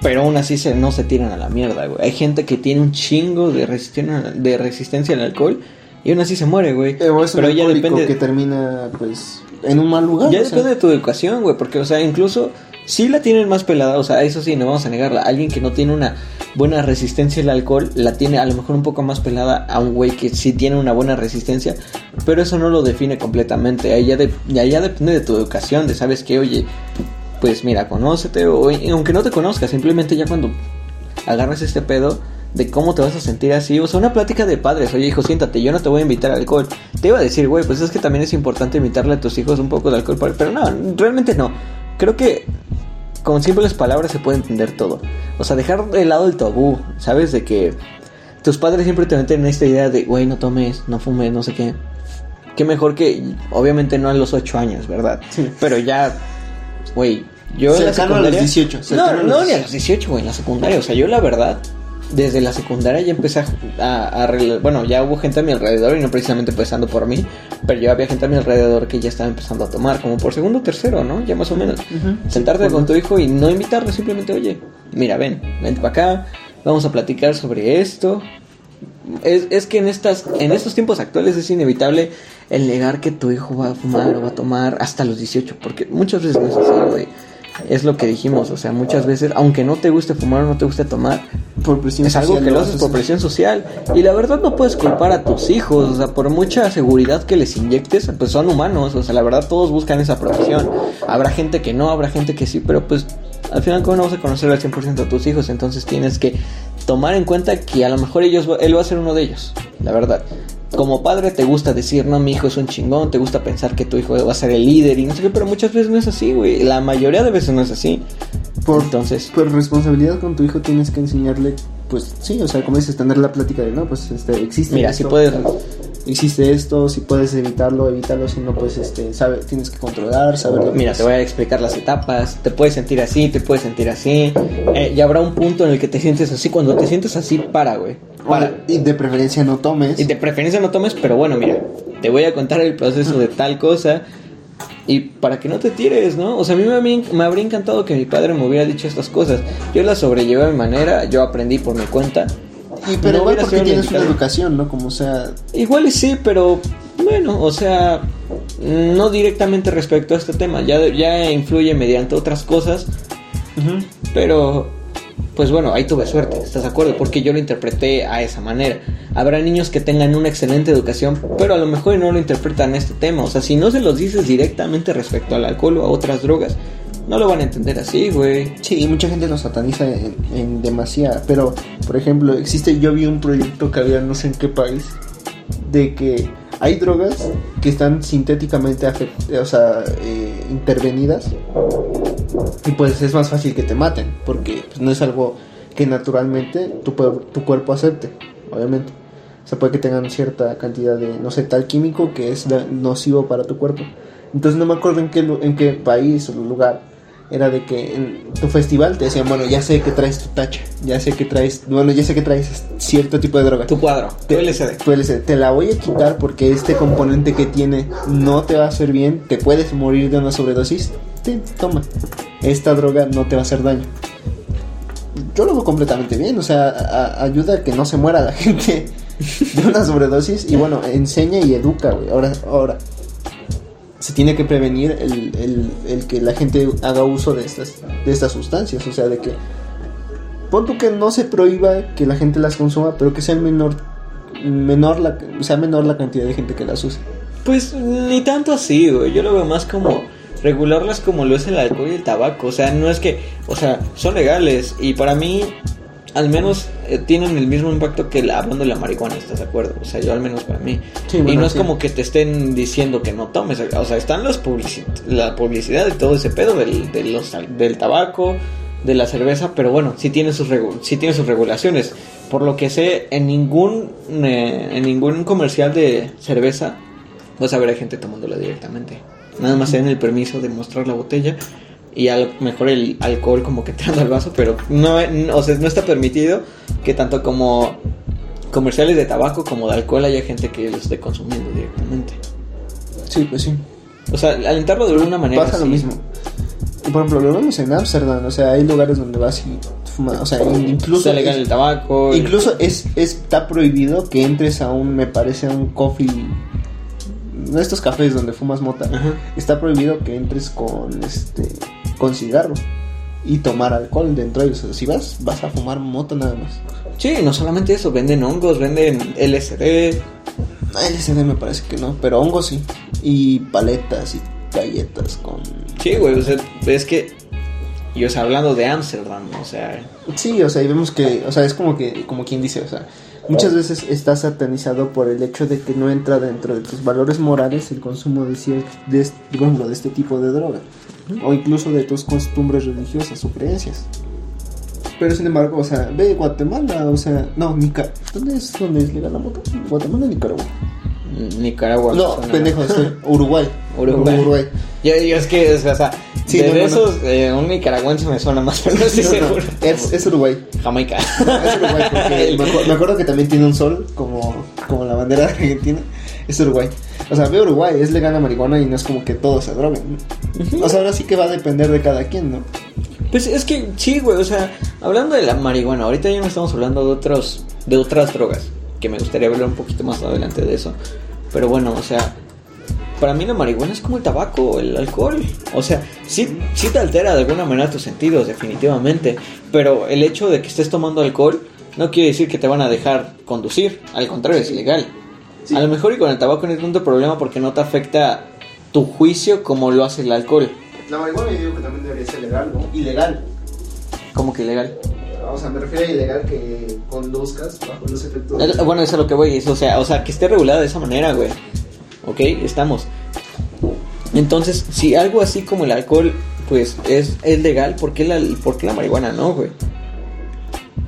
S2: pero aún así se, no se tiran a la mierda, güey. Hay gente que tiene un chingo de resistencia, de resistencia al alcohol y aún así se muere, güey.
S1: Pero, un
S2: Pero ya depende...
S1: que termina, pues, en un mal lugar.
S2: Ya
S1: sea.
S2: depende de tu educación, güey, porque, o sea, incluso si la tienen más pelada, o sea, eso sí, no vamos a negarla. Alguien que no tiene una buena resistencia al alcohol, la tiene a lo mejor un poco más pelada a un güey que sí tiene una buena resistencia, pero eso no lo define completamente. Ahí ya, de- ya depende de tu educación, de sabes que, oye, pues mira, conócete, o aunque no te conozcas, simplemente ya cuando agarras este pedo de cómo te vas a sentir así, o sea, una plática de padres, oye hijo, siéntate, yo no te voy a invitar al alcohol. Te iba a decir, güey, pues es que también es importante invitarle a tus hijos un poco de alcohol, pero no, realmente no. Creo que con simples palabras se puede entender todo. O sea, dejar de lado el tabú, ¿sabes? De que tus padres siempre te meten en esta idea de, güey, no tomes, no fumes, no sé qué. Qué mejor que, obviamente no a los 8 años, ¿verdad?
S1: Sí.
S2: Pero ya, güey, yo en la
S1: Cercano a los
S2: secundaria...
S1: 18,
S2: No,
S1: cercano a los
S2: no, ni a los 18, güey, en la secundaria. O sea, yo la verdad, desde la secundaria ya empecé a, a- Bueno, ya hubo gente a mi alrededor y no precisamente empezando por mí, pero ya había gente a mi alrededor que ya estaba empezando a tomar, como por segundo o tercero, ¿no? Ya más o menos. Sentarte con tu hijo y no invitarle, simplemente, oye, mira, ven, vente para acá, vamos a platicar sobre esto. Es, es que en estas en estos tiempos actuales es inevitable el negar que tu hijo va a fumar o va a tomar hasta los 18, porque muchas veces no es así, güey. Es lo que dijimos, o sea, muchas veces, aunque no te guste fumar o no te guste tomar,
S1: Por presión
S2: es algo
S1: social
S2: que lo haces por presión social. Y la verdad no puedes culpar a tus hijos, o sea, por mucha seguridad que les inyectes, pues son humanos, o sea, la verdad todos buscan esa protección. Habrá gente que no, habrá gente que sí, pero pues al final cómo no vas a conocer al 100% a tus hijos, entonces tienes que tomar en cuenta que a lo mejor ellos, él va a ser uno de ellos, la verdad. Como padre te gusta decir, no, mi hijo es un chingón, te gusta pensar que tu hijo va a ser el líder y no sé qué, pero muchas veces no es así, güey. La mayoría de veces no es así.
S1: Por,
S2: Entonces,
S1: por responsabilidad con tu hijo tienes que enseñarle, pues sí, o sea, como dices, tener la plática de, no, pues este, existe
S2: mira,
S1: esto,
S2: si puedes
S1: existe esto, si puedes evitarlo, evítalo, si no, pues este, sabe, tienes que controlar, saber lo que
S2: Mira, te voy a explicar las etapas. Te puedes sentir así, te puedes sentir así. Eh, y habrá un punto en el que te sientes así. Cuando te sientes así, para, güey. Para.
S1: Y de preferencia no tomes.
S2: Y de preferencia no tomes, pero bueno, mira, te voy a contar el proceso de tal cosa. Y para que no te tires, ¿no? O sea, a mí me habría, me habría encantado que mi padre me hubiera dicho estas cosas. Yo las sobrellevé a mi manera, yo aprendí por mi cuenta.
S1: Y, pero
S2: No
S1: igual porque tienes una educación, ¿no? Como sea,
S2: Igual y sí, pero bueno, o sea, no directamente respecto a este tema. Ya, ya influye mediante otras cosas. Pero, pues bueno, ahí tuve suerte, ¿estás de acuerdo? Porque yo lo interpreté a esa manera. Habrá niños que tengan una excelente educación, pero a lo mejor no lo interpretan este tema. O sea, si no se los dices directamente respecto al alcohol o a otras drogas, no lo van a entender así, güey.
S1: Sí, mucha gente lo sataniza en, en. Pero, por ejemplo, existe, yo vi un proyecto que había no sé en qué país, de que hay drogas que están sintéticamente o sea, eh, intervenidas. Y pues es más fácil que te maten, porque pues, no es algo que naturalmente tu, tu cuerpo acepte, obviamente. O sea, puede que tengan cierta cantidad de, no sé, tal químico que es nocivo para tu cuerpo. Entonces no me acuerdo en qué, en qué país o lugar era de que en tu festival te decían, bueno, ya sé que traes tu tacha, ya sé que traes, bueno, ya sé que traes cierto tipo de droga.
S2: Tu cuadro, tu LCD.
S1: tu LCD. Te la voy a quitar porque este componente que tiene no te va a hacer bien, te puedes morir de una sobredosis. Toma, esta droga no te va a hacer daño. Yo lo veo completamente bien, o sea, ayuda a que no se muera la [LAUGHS] gente de una sobredosis y bueno, enseña y educa, güey. Ahora, ahora, se tiene que prevenir el, el- el que la gente haga uso de estas, de estas sustancias, o sea, de que pon tú que no se prohíba que la gente las consuma, pero que sea menor, menor la, sea menor la cantidad de gente que las use.
S2: Pues ni tanto así, güey. Yo lo veo más como regularlas como lo es el alcohol y el tabaco. O sea, no es que, o sea, son legales y para mí, al menos eh, tienen el mismo impacto que la hablando de la marihuana, ¿estás de acuerdo? O sea, yo al menos para mí.
S1: Sí,
S2: y no es
S1: sí.
S2: como que te estén diciendo que no tomes. O sea, están las publici- la publicidad y todo ese pedo del, de los, del tabaco, de la cerveza, pero bueno, sí tiene sus, regu- sí tiene sus regulaciones. Por lo que sé, en ningún, eh, en ningún comercial de cerveza vas a ver a gente tomándola directamente. Nada más te dan el permiso de mostrar la botella y a lo mejor el alcohol como que entrando al vaso, pero no, no- o sea, no está permitido que tanto como comerciales de tabaco como de alcohol haya gente que lo esté consumiendo directamente.
S1: Sí, pues sí.
S2: O sea, alentarlo de alguna manera.
S1: Pasa lo mismo. Y por ejemplo, lo vemos en Ámsterdam, o sea, hay lugares donde vas y fumas, o sea, incluso...
S2: Está legal
S1: es-
S2: el tabaco. el-
S1: Incluso es, está prohibido que entres a un, me parece, a un coffee. De estos cafés donde fumas mota.
S2: Ajá.
S1: Está prohibido que entres con este. con cigarro. Y tomar alcohol dentro de ellos. O sea, si vas, vas a fumar mota nada más.
S2: Sí, no solamente eso, venden hongos, venden LSD.
S1: LSD me parece que no, pero hongos sí. Y paletas y galletas con.
S2: Sí, güey, o sea, es que. Y o sea, hablando de Ámsterdam, o sea.
S1: Sí, o sea, y vemos que, o sea, es como que, como quien dice, o sea, muchas veces está satanizado por el hecho de que no entra dentro de tus valores morales el consumo de de, este- ejemplo, de este tipo de droga, o incluso de tus costumbres religiosas o creencias. Pero sin embargo, o sea, ve Guatemala, o sea, no, Nica ¿dónde es donde es legal la moto? Guatemala Nicaragua.
S2: Nicaragua.
S1: No,
S2: suena-
S1: pendejo, estoy Uruguay.
S2: Uruguay.
S1: Uruguay.
S2: Yo, yo es que, o sea,
S1: Sí,
S2: de,
S1: no, no,
S2: esos, eh, un nicaragüense me suena más, [LAUGHS] pero no estoy
S1: No,
S2: seguro.
S1: es, es Uruguay.
S2: Jamaica.
S1: Es Uruguay porque [LAUGHS] me, acu- me acuerdo que también tiene un sol como, como la bandera de Argentina. Es Uruguay. O sea, ve Uruguay, es legal la marihuana y no es como que todos se droguen. O sea, ahora sí que va a depender de cada quien, ¿no?
S2: Pues es que sí, güey, o sea, hablando de la marihuana, ahorita ya no estamos hablando de otros de otras drogas, que me gustaría hablar un poquito más adelante de eso. Pero bueno, o sea, para mí la marihuana es como el tabaco el alcohol. O sea, sí, sí te altera de alguna manera tus sentidos, definitivamente. Pero el hecho de que estés tomando alcohol no quiere decir que te van a dejar conducir. Al contrario, es ilegal.
S1: Sí.
S2: A lo mejor y con el tabaco no hay tanto problema porque no te afecta tu juicio como lo hace el alcohol.
S1: La marihuana yo digo que también debería ser legal, ¿no? Ilegal.
S2: Como que ilegal.
S1: O sea, me refiero a ilegal que conduzcas bajo los efectos.
S2: Bueno, eso es lo que voy, es, o sea, o sea, que esté regulada de esa manera, güey. Ok, estamos. Entonces, si algo así como el alcohol, pues es, es legal, ¿por qué, la, ¿por qué la marihuana no, güey?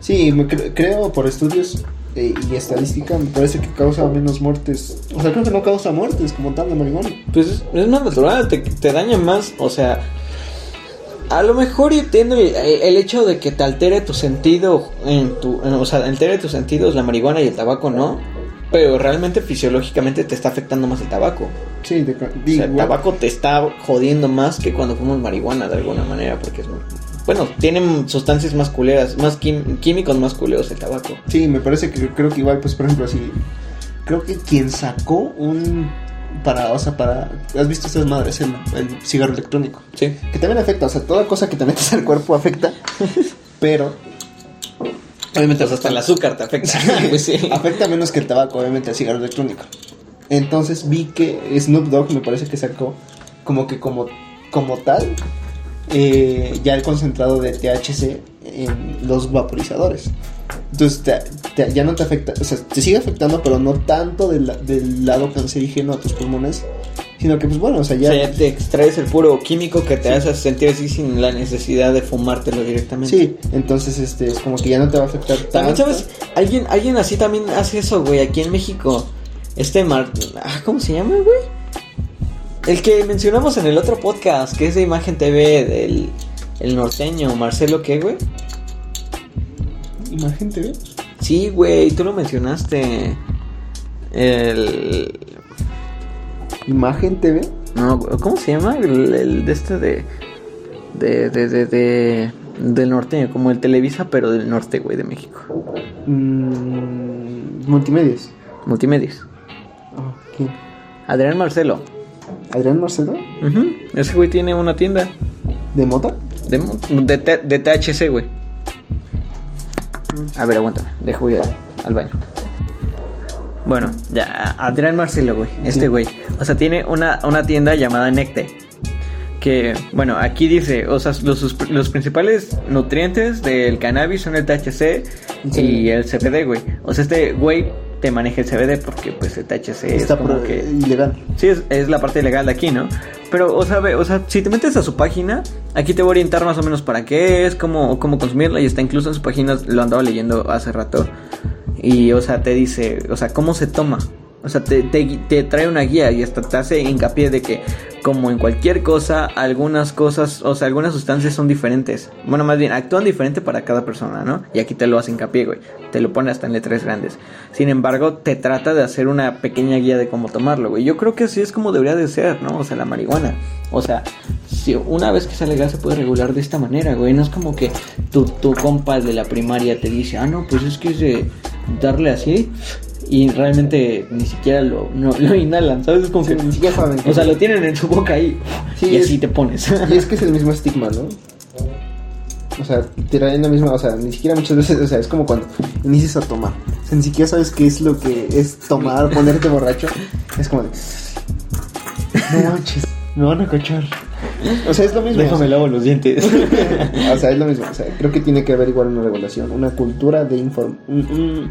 S1: Sí, me cre- creo por estudios eh, y estadística, me parece que causa menos muertes. O sea, creo que no causa muertes como tal la marihuana.
S2: Pues es, es más natural, te, te daña más, o sea, a lo mejor yo entiendo el, el hecho de que te altere tu sentido, en tu, en- o sea, altere tus sentidos la marihuana y el tabaco, ¿no? Pero realmente fisiológicamente te está afectando más el tabaco.
S1: Sí, de,
S2: O sea, el tabaco te está jodiendo más que cuando fumas marihuana de alguna manera, porque es muy- bueno, tienen sustancias más culeras, más químicos más culeros el tabaco.
S1: Sí, me parece que creo que igual, pues por ejemplo, así. Creo que quien sacó un. Para, o sea, para. ¿Has visto estas madres? El, el cigarro electrónico.
S2: Sí.
S1: Que también afecta, o sea, toda cosa que te metes al cuerpo afecta. [LAUGHS] pero. Obviamente,
S2: Pues hasta el azúcar te afecta. [LAUGHS] pues sí.
S1: afecta menos que el tabaco, obviamente, el cigarro electrónico. Entonces vi que Snoop Dogg me parece que sacó como que como, como tal eh, ya el concentrado de THC en los vaporizadores. Entonces te- te- ya no te afecta, o sea, te sigue afectando, pero no tanto del, del lado cancerígeno a tus pulmones, sino que pues bueno, o sea,
S2: O
S1: ya...
S2: sea, ya te extraes el puro químico que te hace sentir así sin la necesidad de fumártelo directamente.
S1: Sí, entonces este es como que ya no te va a afectar
S2: También,
S1: tanto.
S2: ¿sabes? Alguien, alguien así también hace eso, güey, aquí en México. Este Mar... ah, ¿Cómo se llama, güey? El que mencionamos en el otro podcast, que es de Imagen TV, del el norteño, Marcelo, ¿qué, güey?
S1: Imagen TV.
S2: Sí, güey, tú lo mencionaste. El...
S1: Imagen TV.
S2: No, ¿cómo se llama? El, el de este de... De, de, de, de... Del norteño, como el Televisa, pero del norte, güey, de México.
S1: Mm, multimedios.
S2: Multimedios.
S1: Oh, ¿Quién?
S2: Adrián Marcelo.
S1: ¿Adrián Marcelo?
S2: Ujú, Ese güey tiene una tienda.
S1: ¿De Mota?
S2: De, de, de THC, güey. A ver, aguántame. Dejo a- al baño. Bueno, ya, Adrián Marcelo, güey. Este güey. O sea, tiene una, una tienda llamada Necte. Que, bueno, aquí dice, o sea, los, los principales nutrientes del cannabis son el THC
S1: Sí.
S2: y el CBD, güey. O sea, este güey te maneja el CBD porque, pues, el THC
S1: Está
S2: es como que...
S1: ilegal.
S2: Sí, es, es la parte legal de aquí, ¿no? Pero, o sea, ve- o sea, si te metes a su página, aquí te voy a orientar más o menos para qué es, cómo, cómo consumirla, y está incluso en su página, lo andaba leyendo hace rato. Y, o sea, te dice, o sea, cómo se toma. O sea, te, te, te trae una guía y hasta te hace hincapié de que, como en cualquier cosa, algunas cosas, o sea, algunas sustancias son diferentes. Bueno, más bien, actúan diferente para cada persona, ¿no? Y aquí te lo hace hincapié, güey. Te lo pone hasta en letras grandes. Sin embargo, te trata de hacer una pequeña guía de cómo tomarlo, güey. Yo creo que así es como debería de ser, ¿no? O sea, la marihuana. O sea, si una vez que sale legal se puede regular de esta manera, güey. No es como que tu, tu compa de la primaria te dice, ah, no, pues es que es de darle así y realmente ni siquiera lo, no, lo inhalan, ¿sabes? Es como
S1: Sí,
S2: que
S1: ni siquiera saben qué
S2: O sea, lo tienen en su boca ahí
S1: Sí,
S2: y
S1: es-
S2: así te pones.
S1: Y es que es el mismo estigma, ¿no? O sea, te traen la misma, o sea, ni siquiera muchas veces, o sea, es como cuando inicias a tomar. O sea, ni siquiera sabes qué es lo que es tomar, [LAUGHS] ponerte borracho. Es como de... No [LAUGHS] manches, me van a cachar. O sea, es lo mismo.
S2: Déjame lavo los dientes. [LAUGHS]
S1: O sea, es lo mismo. O sea, creo que tiene que haber igual una regulación, una cultura de inform... un- un-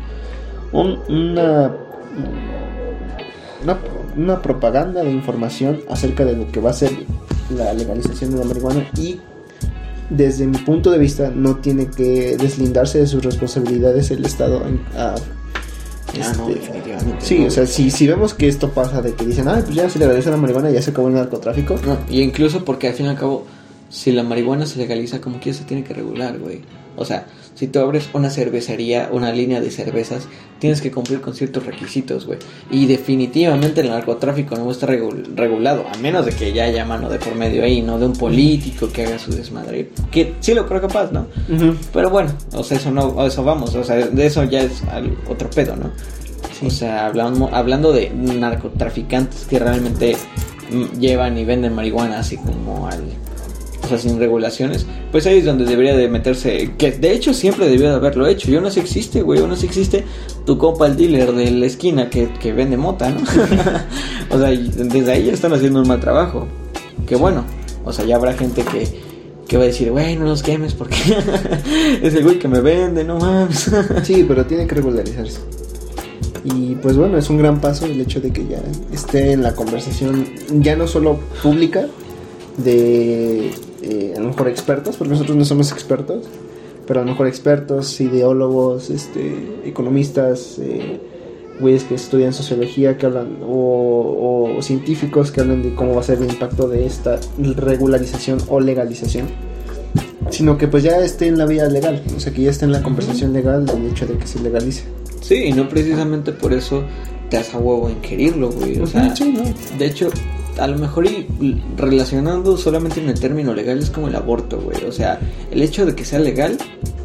S1: un- una, una, una propaganda de información acerca de lo que va a ser la legalización de la marihuana y desde mi punto de vista no tiene que deslindarse de sus responsabilidades el Estado en- a-
S2: Ah, no,
S1: este,
S2: definitivamente.
S1: Sí,
S2: no.
S1: o sea, si, si vemos que esto pasa de que dicen, ah, pues ya se legaliza la marihuana, ya se acabó el narcotráfico.
S2: No, y incluso porque al fin y al cabo, si la marihuana se legaliza, como que se tiene que regular, güey. O sea, si tú abres una cervecería, una línea de cervezas, tienes que cumplir con ciertos requisitos, güey. Y definitivamente el narcotráfico no está regu- regulado, a menos de que ya haya mano de por medio ahí, no de un político que haga su desmadre. Que sí lo creo capaz, ¿no? Pero bueno, o sea, eso no, a eso vamos, o sea, de eso ya es al- otro pedo, ¿no? O sea, hablando, hablando de narcotraficantes que realmente mm, llevan y venden marihuana así como al... O sea, sin regulaciones, pues ahí es donde debería de meterse, que de hecho siempre debió de haberlo hecho, y aún así existe, güey, aún así existe tu compa el dealer de la esquina que, que vende mota, ¿no? [LAUGHS] [LAUGHS] o sea, desde ahí ya están haciendo un mal trabajo, que bueno, o sea, ya habrá gente que, que va a decir, güey, no los quemes porque [LAUGHS] es el güey que me vende, no mames.
S1: Sí, pero tiene que regularizarse. Y pues bueno, es un gran paso el hecho de que ya esté en la conversación, ya no solo pública, de eh, a lo mejor expertos, porque nosotros no somos expertos, pero a lo mejor expertos, ideólogos, este, economistas, eh, güeyes que estudian sociología, que hablan, o, o científicos que hablan de cómo va a ser el impacto de esta regularización o legalización sino que pues ya esté en la vía legal, o sea que ya esté en la conversación legal del hecho de que se legalice.
S2: Sí, y no precisamente por eso te has a huevo en quererlo, güey. O sea,
S1: sí, ¿no?
S2: de hecho, a lo mejor y relacionando solamente en el término legal es como el aborto, güey. O sea, el hecho de que sea legal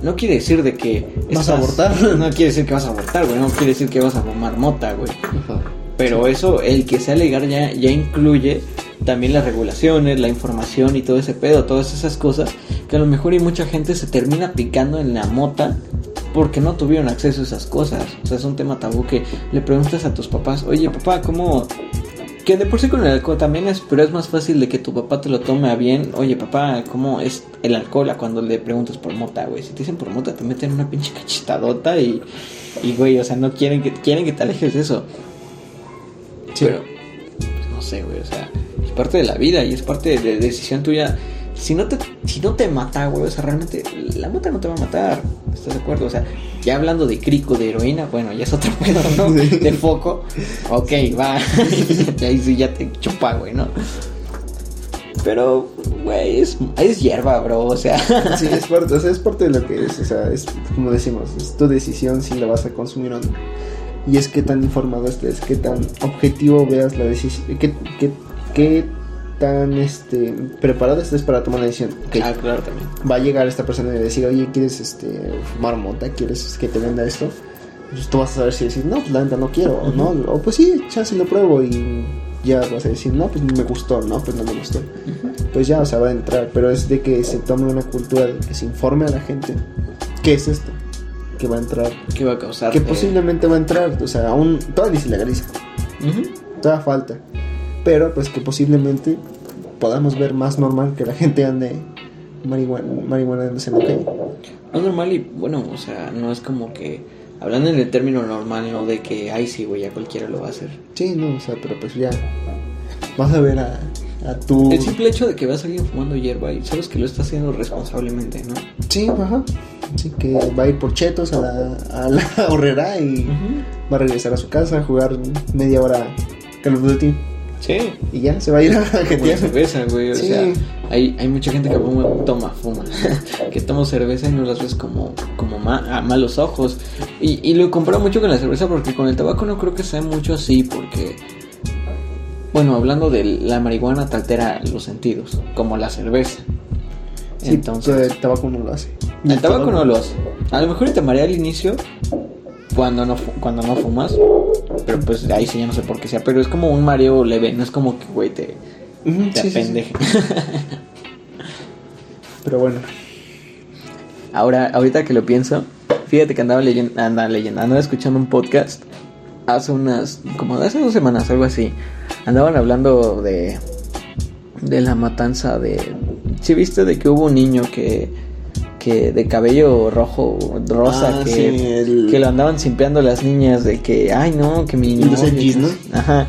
S2: no quiere decir de que
S1: Vas a abortar. [LAUGHS]
S2: No quiere decir que vas a abortar, güey. No quiere decir que vas a fumar mota, güey. Pero eso, el que sea legal ya, ya incluye también las regulaciones, la información y todo ese pedo, todas esas cosas que a lo mejor y mucha gente se termina picando en la mota porque no tuvieron acceso a esas cosas. O sea, es un tema tabú que le preguntas a tus papás, oye papá, ¿cómo...? Que de por sí con el alcohol también es, pero es más fácil de que tu papá te lo tome a bien. Oye papá, ¿cómo es el alcohol? A cuando le preguntas por mota, güey. Si te dicen por mota, te meten una pinche cachetadota y, y güey, o sea, no quieren que, quieren que te alejes de eso.
S1: Sí.
S2: Pero, pues, no sé, güey, o sea, es parte de la vida y es parte de decisión tuya. Si no te, si no te mata, güey, o sea, realmente la mota no te va a matar. ¿Estás de acuerdo? O sea, ya hablando de crico, de heroína, bueno, ya es otro [LAUGHS] pedo, ¿no? De foco. Ok, va. [LAUGHS] Ahí sí ya te chupa, güey, ¿no? Pero, güey, es, es hierba, bro, o sea. [LAUGHS]
S1: Sí, es parte, o sea, es parte de lo que es, o sea, es como decimos, es tu decisión si la vas a consumir o no. Y es qué tan informado estés, qué tan objetivo veas la decisión, qué, qué, qué tan este, preparado estés para tomar la decisión. Ok,
S2: Ah, claro, también.
S1: va a llegar esta persona y decir, oye, ¿quieres este, fumar mota? ¿Quieres que te venda esto? Pues tú vas a saber si decir, no, pues la neta no quiero, o no, o pues sí, si lo pruebo y ya vas a decir, no, pues me gustó, no, pues no me gustó. Pues ya, o sea, va a entrar, pero es de que se tome una cultura, de que se informe a la gente qué es esto, que va a entrar,
S2: ¿Qué va a causar?
S1: que posiblemente va a entrar, o sea, aún todavía se legaliza,
S2: ujú.
S1: todavía falta, pero pues que posiblemente podamos ver más normal que la gente ande marihuana, marihuana en la calle.
S2: No es normal y bueno, o sea, no es como que hablando en el término normal, no de que ay sí, güey, ya cualquiera lo va a hacer.
S1: Sí, no, o sea, pero pues ya vas a ver a, a tu...
S2: El simple hecho de que veas a alguien fumando hierba y sabes que lo está haciendo responsablemente, ¿no?
S1: Sí, ajá. Sí, que va a ir por chetos a la, a la [LAUGHS] horrera y va a regresar a su casa a jugar media hora Call of Duty
S2: Sí.
S1: y ya se va a ir a Argentina.
S2: cerveza, güey. O sea, hay, hay mucha gente que fuma, toma, fuma. [LAUGHS] que toma cerveza y no las ves como, como ma- a malos ojos. Y, y lo comparo mucho con la cerveza porque con el tabaco no creo que sea mucho así. Porque, bueno, hablando de la marihuana, te altera los sentidos, como la cerveza.
S1: Sí,
S2: Entonces,
S1: el tabaco no lo hace.
S2: el tabaco no lo hace. A lo mejor te marea al inicio cuando no, cuando no fumas. Pero pues ahí sí ya no sé por qué sea. Pero es como un mareo leve, no es como que, güey, te, te
S1: sí, sí, sí.
S2: apendeje. [LAUGHS]
S1: Pero bueno,
S2: Ahora, ahorita que lo pienso, fíjate que andaba leyendo, andaba leyendo, andaba escuchando un podcast hace unas, como hace dos semanas, algo así. Andaban hablando de, de la matanza de, ¿sí viste de que hubo un niño que, que de cabello rojo, rosa,
S1: Ah,
S2: que,
S1: sí, el-
S2: que lo andaban simpeando las niñas de que, ay no, que mi novio,
S1: ¿no? [LAUGHS]
S2: Ajá,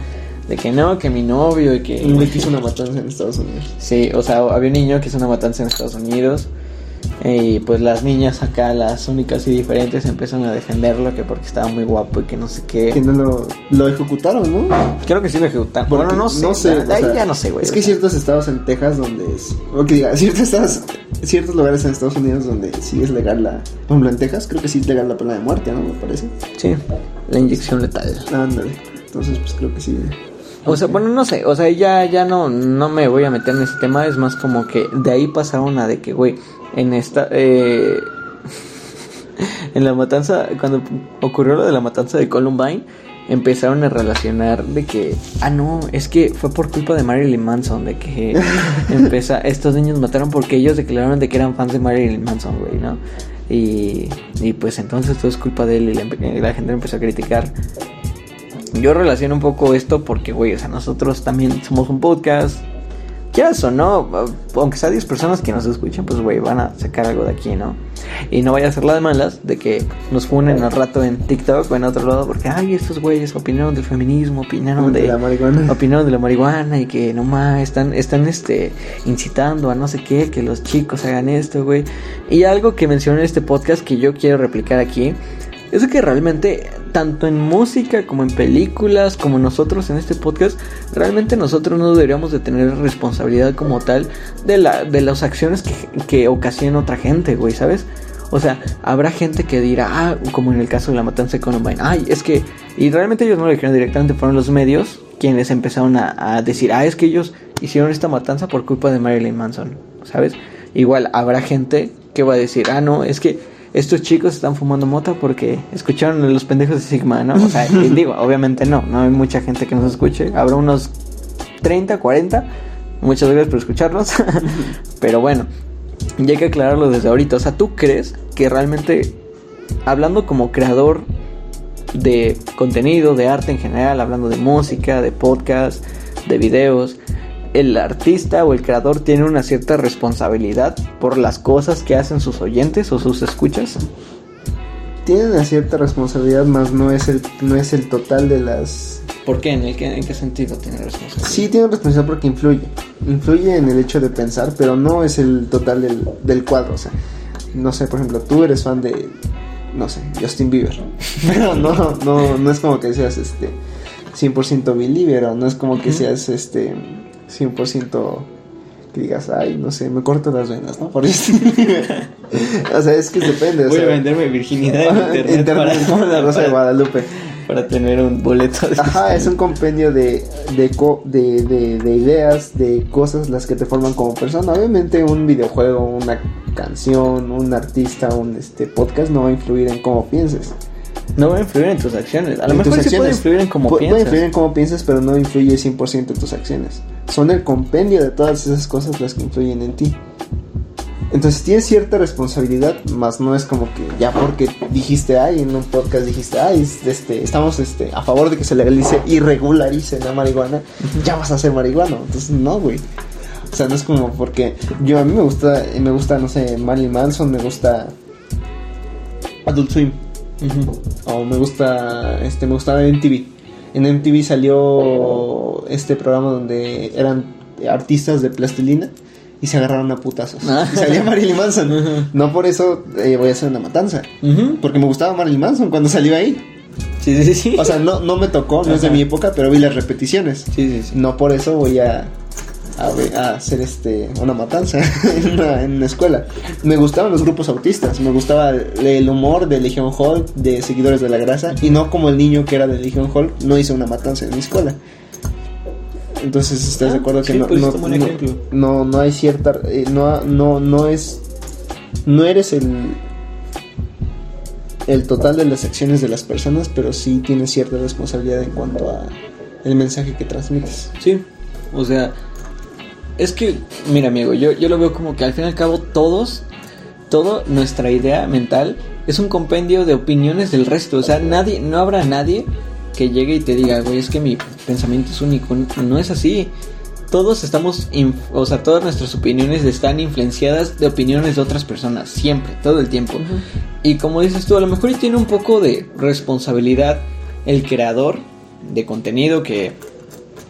S2: de que no, que mi novio y que...
S1: un güey que hizo una matanza en Estados Unidos.
S2: Sí, o sea, había un niño que hizo una matanza en Estados Unidos. Y pues las niñas acá, las únicas y diferentes, empezaron a defenderlo que porque estaba muy guapo y que no sé
S1: Que
S2: qué.
S1: no lo, lo ejecutaron, ¿no?
S2: Creo que sí lo ejecutaron.
S1: Porque
S2: Bueno, no sé.
S1: No sé.
S2: ahí
S1: sea,
S2: ya no sé, güey.
S1: Es que hay ciertos estados en Texas donde es. O que diga, [LAUGHS] ciertos estados, ciertos lugares en Estados Unidos donde sí es legal la. Por ejemplo, en Texas creo que sí es legal la pena de muerte, ¿no? Me parece.
S2: Sí, la inyección letal.
S1: Ándale. Entonces, pues creo que sí.
S2: O sea, bueno, no sé. O sea, ya, ya no, no me voy a meter en ese tema. Es más como que de ahí pasaron a de que, güey, en esta. Eh, [LAUGHS] en la matanza, cuando ocurrió lo de la matanza de Columbine, empezaron a relacionar de que, ah, no, es que fue por culpa de Marilyn Manson, de que [LAUGHS] empeza, estos niños mataron porque ellos declararon de que eran fans de Marilyn Manson, güey, ¿no? Y, y pues entonces todo es culpa de él y la, la gente empezó a criticar. Yo relaciono un poco esto porque, güey, o sea, nosotros también somos un podcast. Quieras o no, aunque sea 10 personas que nos escuchen, pues, güey, van a sacar algo de aquí, ¿no? Y no vaya a ser la de malas de que nos funen al rato en TikTok o en otro lado porque, ay, estos güeyes opinaron del feminismo, opinaron
S1: De
S2: de,
S1: la marihuana. [LAUGHS]
S2: opinaron de la marihuana y que no más están, están este, incitando a no sé qué, que los chicos hagan esto, güey. Y algo que mencioné en este podcast que yo quiero replicar aquí es que realmente, tanto en música como en películas, como nosotros en este podcast, realmente nosotros no deberíamos de tener responsabilidad como tal de, la, de las acciones que, que ocasiona otra gente, güey, ¿sabes? O sea, habrá gente que dirá, ah, como en el caso de la matanza de Columbine, ay, es que, y realmente ellos no lo dijeron directamente, fueron los medios quienes empezaron a, a decir, ah, es que ellos hicieron esta matanza por culpa de Marilyn Manson, ¿sabes? Igual habrá gente que va a decir, ah, no, es que estos chicos están fumando mota porque escucharon a los pendejos de Sigma, ¿no? O sea, [LAUGHS] digo, obviamente no, no hay mucha gente que nos escuche, habrá unos 30, 40, muchas gracias por escucharnos, [LAUGHS] pero bueno, y hay que aclararlo desde ahorita, o sea, ¿tú crees que realmente, hablando como creador de contenido, de arte en general, hablando de música, de podcast, de videos, el artista o el creador tiene una cierta responsabilidad por las cosas que hacen sus oyentes o sus escuchas?
S1: Tiene una cierta responsabilidad, más no es el, no es el total de las.
S2: ¿Por qué? ¿En, el qué, en qué sentido tiene responsabilidad?
S1: Sí, tiene responsabilidad porque influye. Influye en el hecho de pensar, pero no es el total del, del cuadro. O sea, no sé, por ejemplo, tú eres fan de, no sé, Justin Bieber. [LAUGHS] Pero no, no, no es como que seas este 100% believer o no es como que seas este 100% que digas, ay, no sé, me corto las venas, ¿no? Por eso. [LAUGHS] o sea, es que depende. O
S2: Voy
S1: sea,
S2: a venderme virginidad en internet,
S1: Internet,
S2: para,
S1: como la Rosa de
S2: para-
S1: Guadalupe.
S2: para tener un boleto de
S1: Ajá, es un compendio de, de, co- de, de, de ideas, de cosas las que te forman como persona. Obviamente un videojuego, una canción, un artista, un este podcast no va a influir en cómo pienses.
S2: No va a influir en tus acciones. A lo mejor sí puede influir en cómo
S1: Pu-
S2: piensas.
S1: Puede influir en cómo piensas, pero no influye 100% en tus acciones. Son el compendio de todas esas cosas las que influyen en ti. Entonces tienes cierta responsabilidad, más no es como que ya porque dijiste, ay, en un podcast dijiste, ay, es- este, estamos este, a favor de que se legalice y regularice la marihuana, ya vas a ser marihuano. Entonces, no, güey. O sea, no es como porque yo a mí me gusta, me gusta, no sé, Marilyn Manson, me gusta Adult Swim. O me gusta, este, me gustaba MTV. En MTV salió este programa donde eran artistas de plastilina y se agarraron a putazos.
S2: Ah.
S1: Y salía Marilyn Manson. No por eso eh, voy a hacer una matanza. Porque me gustaba Marilyn Manson cuando salió ahí.
S2: Sí, sí, sí.
S1: O sea, no, no me tocó, no es de mi época, pero vi las repeticiones.
S2: sí, sí, sí.
S1: No por eso voy a, a, hacer este una matanza [LAUGHS] en una, en una escuela. Me gustaban los grupos autistas, me gustaba el, humor de Legion Hulk, de Seguidores de la Grasa, y no como el niño que era de Legion Hulk, no hice una matanza en mi escuela. Entonces, ¿estás de
S2: Ah,
S1: acuerdo que no,
S2: pues,
S1: no, no hay cierta... eh, no, no, no es... No eres el... El total de las acciones de las personas, pero sí tienes cierta responsabilidad en cuanto a el mensaje que transmites.
S2: Sí, o sea, es que, mira amigo, yo, yo lo veo como que al fin y al cabo todos, todo nuestra idea mental es un compendio de opiniones del resto. O sea, nadie, no habrá nadie que llegue y te diga, güey, es que mi pensamiento es único. No es así. Todos estamos, o sea, todas nuestras opiniones están influenciadas de opiniones de otras personas, siempre, todo el tiempo. Y como dices tú, a lo mejor tiene un poco de responsabilidad el creador de contenido que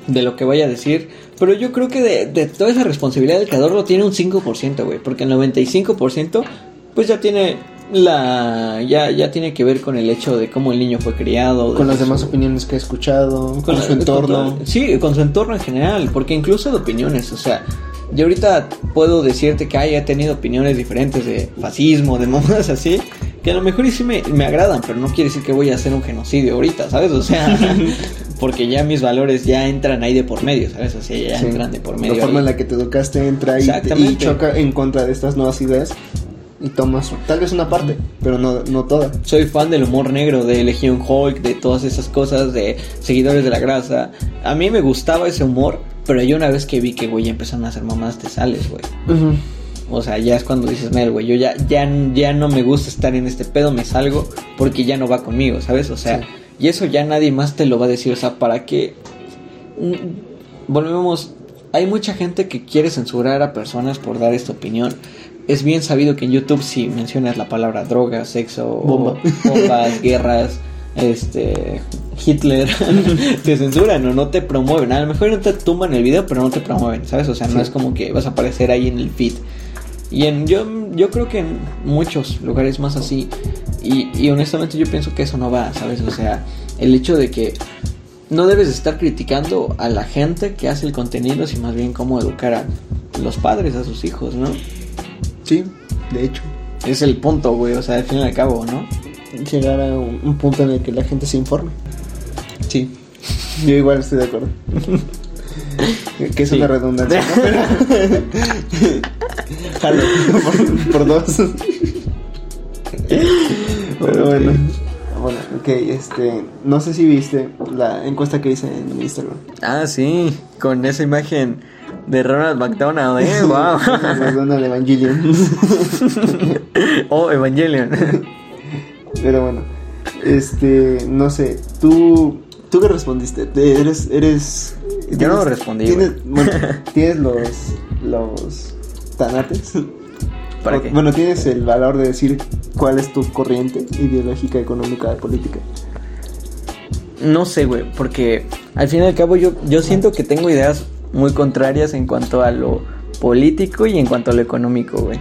S2: de lo que vaya a decir. Pero yo creo que de, de toda esa responsabilidad el creador lo tiene un 5%, güey. Porque el 95% pues ya tiene la... Ya, ya tiene que ver con el hecho de cómo el niño fue criado.
S1: Con las
S2: su-
S1: demás opiniones que he escuchado, con,
S2: la-
S1: su entorno.
S2: con- sí, con su entorno en general, porque incluso de opiniones, o sea, yo ahorita puedo decirte que haya tenido opiniones diferentes de fascismo, de [LAUGHS] modas así, que a lo mejor y sí me, me agradan, pero no quiere decir que voy a hacer un genocidio ahorita, ¿sabes? O sea, [LAUGHS] porque ya mis valores ya entran ahí de por medio, ¿sabes? O sea, ya
S1: Sí.
S2: entran de por medio.
S1: La forma en
S2: ahí.
S1: la que te educaste entra y, te- y choca en contra de estas nuevas ideas y tomas tal vez una parte, pero no, no toda.
S2: Soy fan del humor negro, de Legion Hulk, de todas esas cosas, de seguidores de la grasa. A mí me gustaba ese humor, pero yo una vez que vi que, güey, ya empezaron a hacer mamás, te sales, güey. O sea, ya es cuando dices, Mel, güey, yo ya, ya, ya no me gusta estar en este pedo, me salgo porque ya no va conmigo, ¿sabes? O sea,
S1: Sí.
S2: y eso ya nadie más te lo va a decir, o sea, ¿para qué? Volvemos, hay mucha gente que quiere censurar a personas por dar esta opinión. Es bien sabido que en YouTube si mencionas la palabra droga, sexo,
S1: Bomba.
S2: bombas, guerras, este Hitler, [LAUGHS] te censuran o no te promueven. A lo mejor no te tumban el video, pero no te promueven, ¿sabes? O sea, no
S1: Sí.
S2: es como que vas a aparecer ahí en el feed. Y en, yo, yo creo que en muchos lugares más así. Y, y honestamente yo pienso que eso no va, ¿sabes? O sea, el hecho de que no debes estar criticando a la gente que hace el contenido, sino más bien cómo educar a los padres, a sus hijos, ¿no?
S1: Sí, de hecho.
S2: Es el punto, güey, o sea, al fin y al cabo, ¿no?
S1: Llegar a un, un punto en el que la gente se informe. Sí, yo igual estoy de acuerdo. [LAUGHS] que es
S2: Sí.
S1: una redundancia. ¿no? [LAUGHS] Jalo, por, por dos. Pero bueno. Bueno, ok, este. No sé si viste la encuesta que hice en Instagram.
S2: Ah, sí, con esa imagen de Ronald McDonald, ¿eh? [LAUGHS] ¡Wow!
S1: Donald Evangelion. [LAUGHS]
S2: oh, Evangelion.
S1: Pero bueno, este, no sé, tú, ¿tú qué respondiste? Te- Eres, eres.
S2: Yo no respondí,
S1: Tienes, bueno, [LAUGHS] tienes los, los tanates.
S2: ¿Para qué?
S1: Bueno, tienes el valor de decir cuál es tu corriente ideológica, económica, política.
S2: No sé, güey, porque al fin y al cabo yo, yo siento que tengo ideas muy contrarias en cuanto a lo político y en cuanto a lo económico, güey.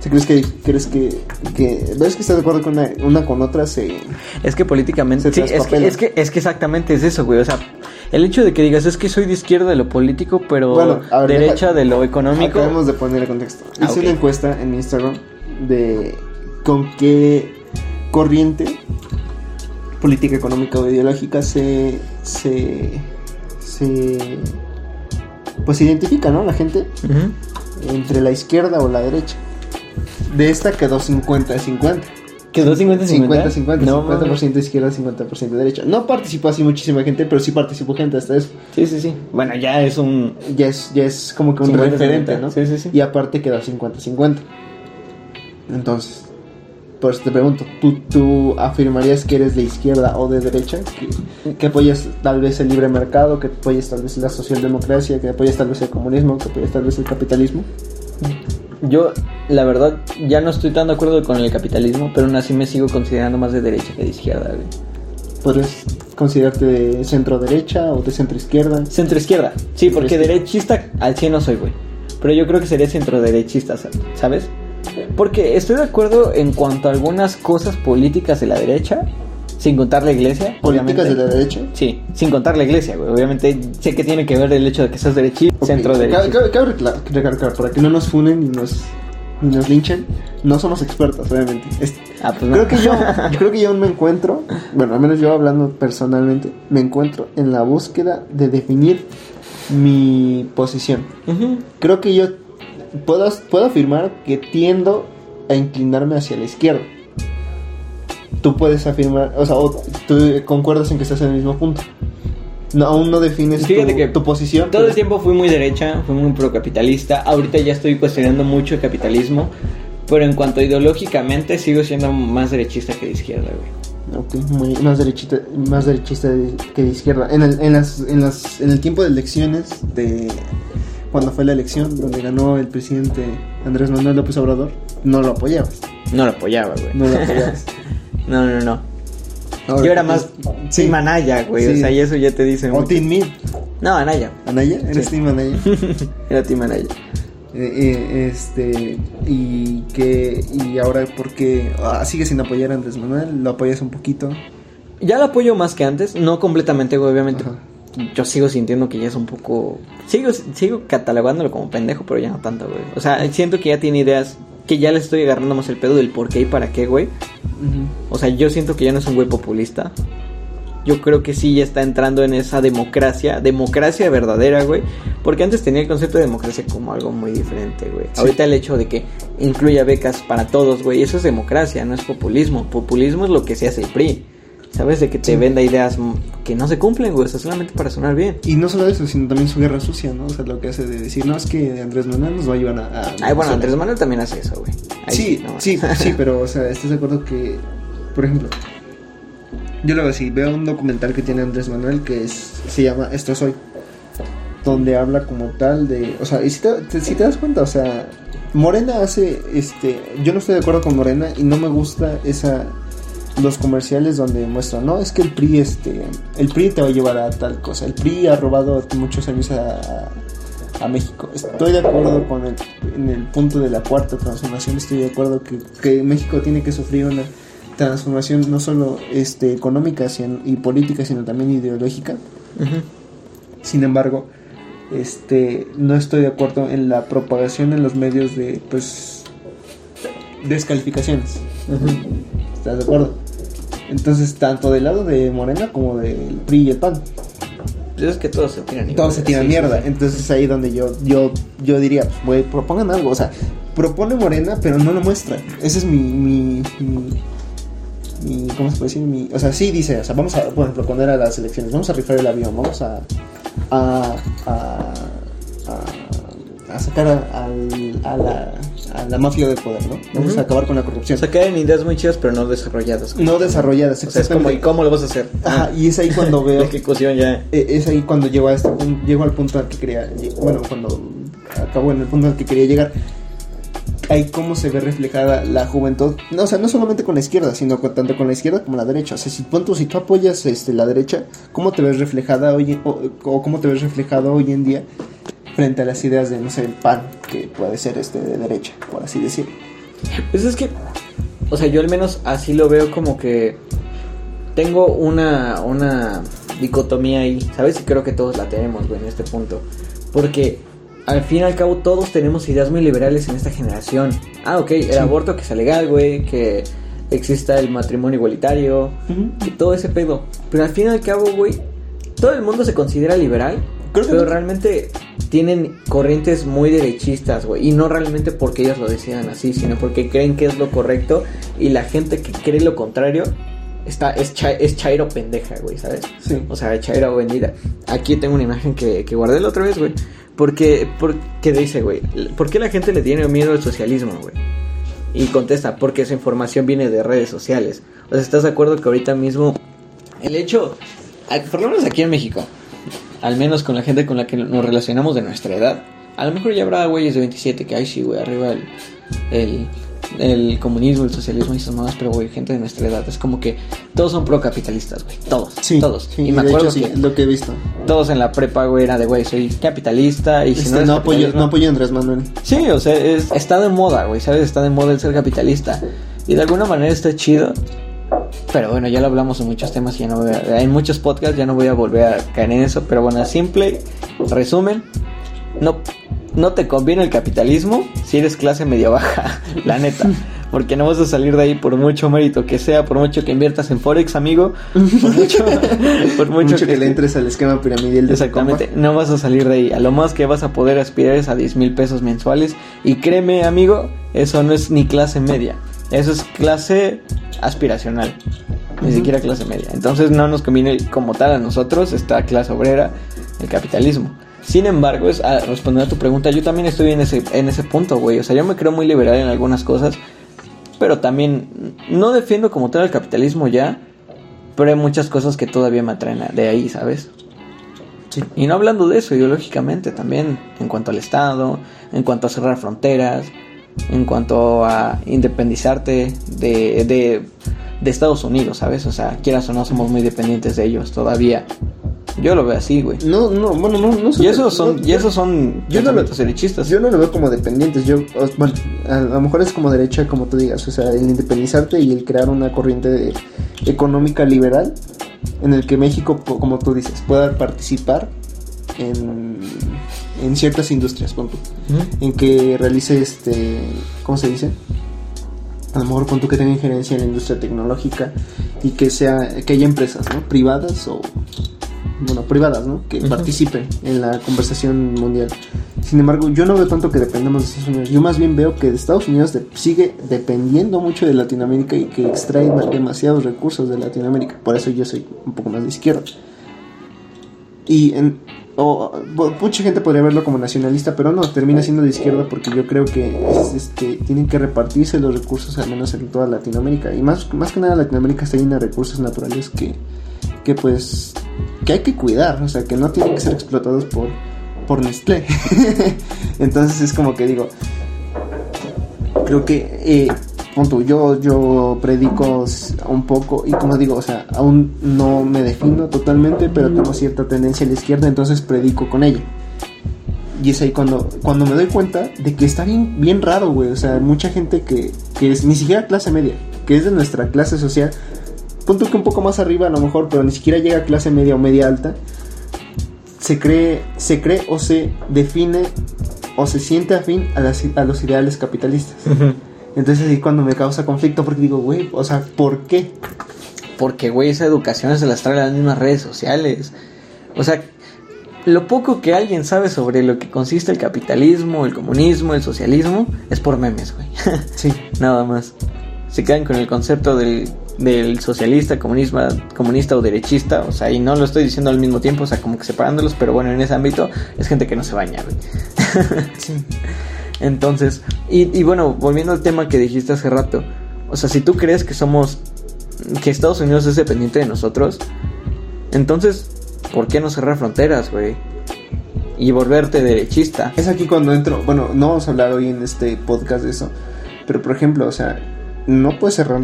S1: Si crees que, crees que, que, ves que estás de acuerdo con una, una con otra se,
S2: Es que políticamente... Sí, es que, es, que, es que exactamente es eso, güey. O sea, el hecho de que digas es que soy de izquierda de lo político, pero
S1: Bueno, ver,
S2: derecha
S1: deja-
S2: de lo económico...
S1: Acabemos de poner el contexto.
S2: Ah,
S1: Hice una encuesta en mi Instagram de con qué corriente política, económica o ideológica se se se pues se identifica, ¿no? La gente entre la izquierda o la derecha. De esta quedó 50-50.
S2: ¿Quedó 50-50?
S1: 50-50,
S2: No,
S1: 50% izquierda, 50% derecha. No participó así muchísima gente, pero sí participó gente hasta eso.
S2: Sí, sí, sí. Bueno, ya es un...
S1: Ya es, ya es como que un
S2: 50-50,
S1: referente, ¿no?
S2: sí, sí, sí.
S1: Y aparte quedó 50-50. Entonces, por eso te pregunto, ¿tú, ¿tú afirmarías que eres de izquierda o de derecha? ¿Que, que apoyas tal vez el libre mercado, que apoyas tal vez la socialdemocracia, que apoyas tal vez el comunismo, que apoyas tal vez el capitalismo?
S2: Yo, la verdad, ya no estoy tan de acuerdo con el capitalismo, pero aún así me sigo considerando más de derecha que de izquierda, güey.
S1: ¿Podrías considerarte de centro derecha o de centro izquierda?
S2: Centro izquierda. Sí, porque
S1: izquierda.
S2: derechista al 100 no soy, güey. Pero yo creo que sería centro derechista, ¿sabes? Porque estoy de acuerdo en cuanto a algunas cosas políticas de la derecha. Sin contar la iglesia.
S1: políticas de la derecha.
S2: Sí, sin contar la iglesia, güey. Obviamente sé que tiene que ver el hecho de que seas derechista,
S1: Ok,
S2: centro derecha.
S1: Cabe, recalcar, para que no nos funen y nos, y nos linchen, no somos expertos, obviamente. Es-
S2: Ah, pues no.
S1: creo, que yo, yo [LAUGHS] creo que yo aún me encuentro, bueno, al menos yo hablando personalmente, me encuentro en la búsqueda de definir mi posición. Creo que yo puedo, puedo afirmar que tiendo a inclinarme hacia la izquierda. Tú puedes afirmar, o sea, o tú concuerdas en que estás en el mismo punto. No, aún no defines
S2: Fíjate
S1: tu,
S2: que
S1: tu posición.
S2: Todo
S1: pero-
S2: el tiempo fui muy derecha, fui muy procapitalista. Ahorita ya estoy cuestionando mucho el capitalismo. Pero en cuanto a ideológicamente, sigo siendo más derechista que de izquierda, güey.
S1: Ok, muy- más derechita, más derechista de- que de izquierda. En el, en, las, en, las, en el tiempo de elecciones, de cuando fue la elección donde ganó el presidente Andrés Manuel López Obrador, no lo apoyabas.
S2: No lo apoyaba, güey.
S1: No lo apoyabas. [LAUGHS]
S2: no, no, no.
S1: Ahora,
S2: Yo era más
S1: sí.
S2: Team Anaya, güey. O sea, y eso ya te dice
S1: O
S2: mucho.
S1: Team Mid.
S2: No, Anaya.
S1: ¿Anaya? ¿Eres
S2: Sí.
S1: Team Anaya? [LAUGHS]
S2: Era Team Anaya.
S1: Eh, eh, este y que y ahora porque ah, sigues sin apoyar a Andrés Manuel lo apoyas un poquito
S2: Ya lo apoyo más que antes. No completamente, güey, obviamente.
S1: Ajá.
S2: Yo sigo sintiendo que ya es un poco... Sigo, sigo catalogándolo como pendejo, pero ya no tanto, güey. O sea, siento que ya tiene ideas que ya le estoy agarrando más el pedo del por qué y para qué, güey. O sea, yo siento que ya no es un güey populista. Yo creo que sí ya está entrando en esa democracia, democracia verdadera, güey. Porque antes tenía el concepto de democracia como algo muy diferente, güey.
S1: Sí.
S2: Ahorita el hecho de que incluya becas para todos, güey, eso es democracia, no es populismo. Populismo es lo que se hace el PRI. ¿Sabes? De que te
S1: Sí.
S2: venda ideas que no se cumplen, güey, o sea, solamente para sonar bien.
S1: y no solo eso sino también su guerra sucia no o sea lo que hace de decir no es que Andrés Manuel nos va a llevar a, a
S2: Ay, bueno,
S1: Venezuela".
S2: Andrés Manuel también hace eso, güey. Ahí
S1: sí
S2: no.
S1: sí [LAUGHS] sí pero o sea estás de acuerdo que por ejemplo yo luego sí veo un documental que tiene Andrés Manuel que es se llama Esto soy donde habla como tal de o sea y si te, te- si te das cuenta o sea Morena hace este yo no estoy de acuerdo con Morena y no me gusta esa los comerciales donde muestran no es que el PRI este el PRI te va a llevar a tal cosa el PRI ha robado muchos años a, a México estoy de acuerdo con el en el punto de la cuarta transformación estoy de acuerdo que, que México tiene que sufrir una transformación no solo este económica sino- y política sino también ideológica. Sin embargo, este no estoy de acuerdo en la propagación en los medios de pues descalificaciones. ¿Estás de acuerdo? Entonces, tanto del lado de Morena como del PRI y el PAN,
S2: Pues es que todos se tiran
S1: todos se tiran
S2: sí,
S1: mierda.
S2: sí, sí.
S1: Entonces, ahí donde yo yo yo diría, pues, güey, propongan algo, o sea, propone Morena, pero no lo muestra. Ese es mi mi, mi mi- ¿cómo se puede decir? Mi, o sea, sí dice, o sea, vamos a, por ejemplo, cuando era las elecciones, vamos a rifar el avión, vamos a, a, a, a, a sacar al- a la, a la mafia del poder, ¿no? Vamos a acabar con la corrupción.
S2: O sea, quedan ideas muy chidas, pero no desarrolladas.
S1: no desarrolladas,
S2: O sea, es como, ¿y cómo lo vas a hacer?
S1: Ajá, y es ahí cuando [LAUGHS]
S2: La
S1: veo,
S2: ejecución ya.
S1: eh, es ahí cuando llego a este punto, llego al punto al que quería, bueno, cuando acabo en el punto al que quería llegar, ahí cómo se ve reflejada la juventud, no, o sea, no solamente con la izquierda, sino con- tanto con la izquierda como la derecha, o sea, si, tú- si tú apoyas este, la derecha, ¿cómo te ves reflejada hoy, o, o cómo te ves reflejado hoy en día frente a las ideas de, no sé, el PAN, que puede ser este de derecha, por así decirlo?
S2: Pues es que, o sea, yo al menos así lo veo como que tengo una, una dicotomía ahí, ¿sabes? Y creo que todos la tenemos, güey, en este punto. Porque al fin y al cabo todos tenemos ideas muy liberales en esta generación. Ah, ok, el
S1: Sí.
S2: aborto que sea legal, güey, que exista el matrimonio igualitario, y todo ese pedo. Pero al fin y al cabo, güey, todo el mundo se considera liberal,
S1: Creo que
S2: pero
S1: no.
S2: realmente tienen corrientes muy derechistas, güey. Y no realmente porque ellos lo decidan así, sino porque creen que es lo correcto. Y la gente que cree lo contrario está, es, cha- es chairo pendeja, güey, ¿sabes?
S1: Sí.
S2: O sea, chairo vendida. Aquí tengo una imagen que, que guardé la otra vez, güey. Porque, porque dice, güey, ¿por qué la gente le tiene miedo al socialismo, güey? Y contesta, porque esa información viene de redes sociales. O sea, ¿estás de acuerdo que ahorita mismo el hecho, por lo menos aquí en México, al menos con la gente con la que nos relacionamos de nuestra edad, a lo mejor ya habrá güeyes de 27 que, ay, sí, güey, arriba el, el, el comunismo, el socialismo y esas mamás, pero, güey, gente de nuestra edad, es como que todos son procapitalistas, güey, todos,
S1: Sí,
S2: todos.
S1: sí,
S2: y me
S1: de
S2: acuerdo
S1: hecho, sí,
S2: que
S1: lo que he visto.
S2: todos en la prepa, güey, era de, güey, soy capitalista y si
S1: Este,
S2: no,
S1: no, apoyo, no apoyo a Andrés Manuel.
S2: Sí, o sea, es- está de moda, güey, ¿sabes? Está de moda el ser capitalista. Y de alguna manera está chido Pero bueno, ya lo hablamos en muchos temas, ya no voy a- en muchos podcasts, ya no voy a volver a caer en eso. Pero bueno, simple resumen, no, no te conviene el capitalismo si eres clase media baja, [LAUGHS] la neta. Porque no vas a salir de ahí por mucho mérito que sea, por mucho que inviertas en Forex, amigo. Por mucho, [LAUGHS] por
S1: Mucho,
S2: mucho,
S1: que, le entres al esquema piramidal de
S2: Exactamente, no vas a salir de ahí. A lo más que vas a poder aspirar es a 10 mil pesos mensuales. Y créeme, amigo, eso no es ni clase media. Eso es clase aspiracional. Ni siquiera clase media. Entonces no nos conviene como tal a nosotros esta clase obrera, el capitalismo. Sin embargo, es a responder a tu pregunta, yo también estoy en ese, en ese punto, güey. O sea, yo me creo muy liberal en algunas cosas. Pero también no defiendo como tal el capitalismo ya. Pero hay muchas cosas que todavía me atraen de ahí, ¿sabes?
S1: Sí.
S2: Y no hablando de eso ideológicamente, también en cuanto al Estado, en cuanto a cerrar fronteras, en cuanto a independizarte de, de, de Estados Unidos, ¿sabes? O sea, quieras o no, somos muy dependientes de ellos todavía. Yo lo veo así, güey.
S1: No, no, bueno, no, no
S2: Y esos son,
S1: no,
S2: y esos son
S1: yo no lo-
S2: derechistas.
S1: Yo no lo veo como dependientes, yo, bueno, a, lo mejor es como derecha, como tú digas, o sea, el independizarte y el crear una corriente de- económica liberal en el que México, como tú dices, pueda participar en, en ciertas industrias, pon tú,
S2: Ujú.
S1: en que realice este, ¿cómo se dice? A lo mejor con tú que tenga injerencia en la industria tecnológica y que sea, que haya empresas, ¿no? Privadas o, bueno, privadas, ¿no? Que
S2: Ujú.
S1: participen en la conversación mundial. Sin embargo, yo no veo tanto que dependamos de Estados Unidos. Yo más bien veo que Estados Unidos de- sigue dependiendo mucho de Latinoamérica y que extrae ma- demasiados recursos de Latinoamérica. Por eso yo soy un poco más de izquierda. Y en, o, mucha gente podría verlo como nacionalista, pero no, termina siendo de izquierda porque yo creo que es, este, tienen que repartirse los recursos al menos en toda Latinoamérica. Y más, más que nada Latinoamérica está llena de recursos naturales que, que pues que hay que cuidar, o sea, que no tienen que ser explotados por, por Nestlé. [LAUGHS] Entonces es como que digo, creo que, eh, yo, yo predico un poco y como digo, o sea, aún no me defino totalmente, pero tengo cierta tendencia a la izquierda, entonces predico con ella. Y es ahí cuando, cuando me doy cuenta de que está bien, bien raro, güey. O sea, mucha gente que, que es ni siquiera clase media, que es de nuestra clase social, punto que un poco más arriba a lo mejor, pero ni siquiera llega a clase media o media alta, se cree, se cree o se define o se siente afín a, las- a los ideales capitalistas.
S2: Ujú.
S1: Entonces ahí cuando me causa conflicto porque digo, güey, o sea, ¿por qué?
S2: Porque, güey, esa educación se las trae las mismas redes sociales. O sea, lo poco que alguien sabe sobre lo que consiste el capitalismo, el comunismo, el socialismo, es por memes, güey. [LAUGHS]
S1: Sí.
S2: Nada más. Se quedan con el concepto del, del socialista, comunismo, comunista o derechista. O sea, y no lo estoy diciendo al mismo tiempo, o sea, como que separándolos, pero bueno, en ese ámbito es gente que no se baña, güey. [LAUGHS]
S1: Sí.
S2: Entonces, y, y bueno, volviendo al tema que dijiste hace rato, o sea, si tú crees que somos, que Estados Unidos es dependiente de nosotros, entonces, ¿por qué no cerrar fronteras, güey? Y volverte derechista.
S1: Es aquí cuando entro, bueno, no vamos a hablar hoy en este podcast de eso, pero por ejemplo, o sea, no puede cerrar.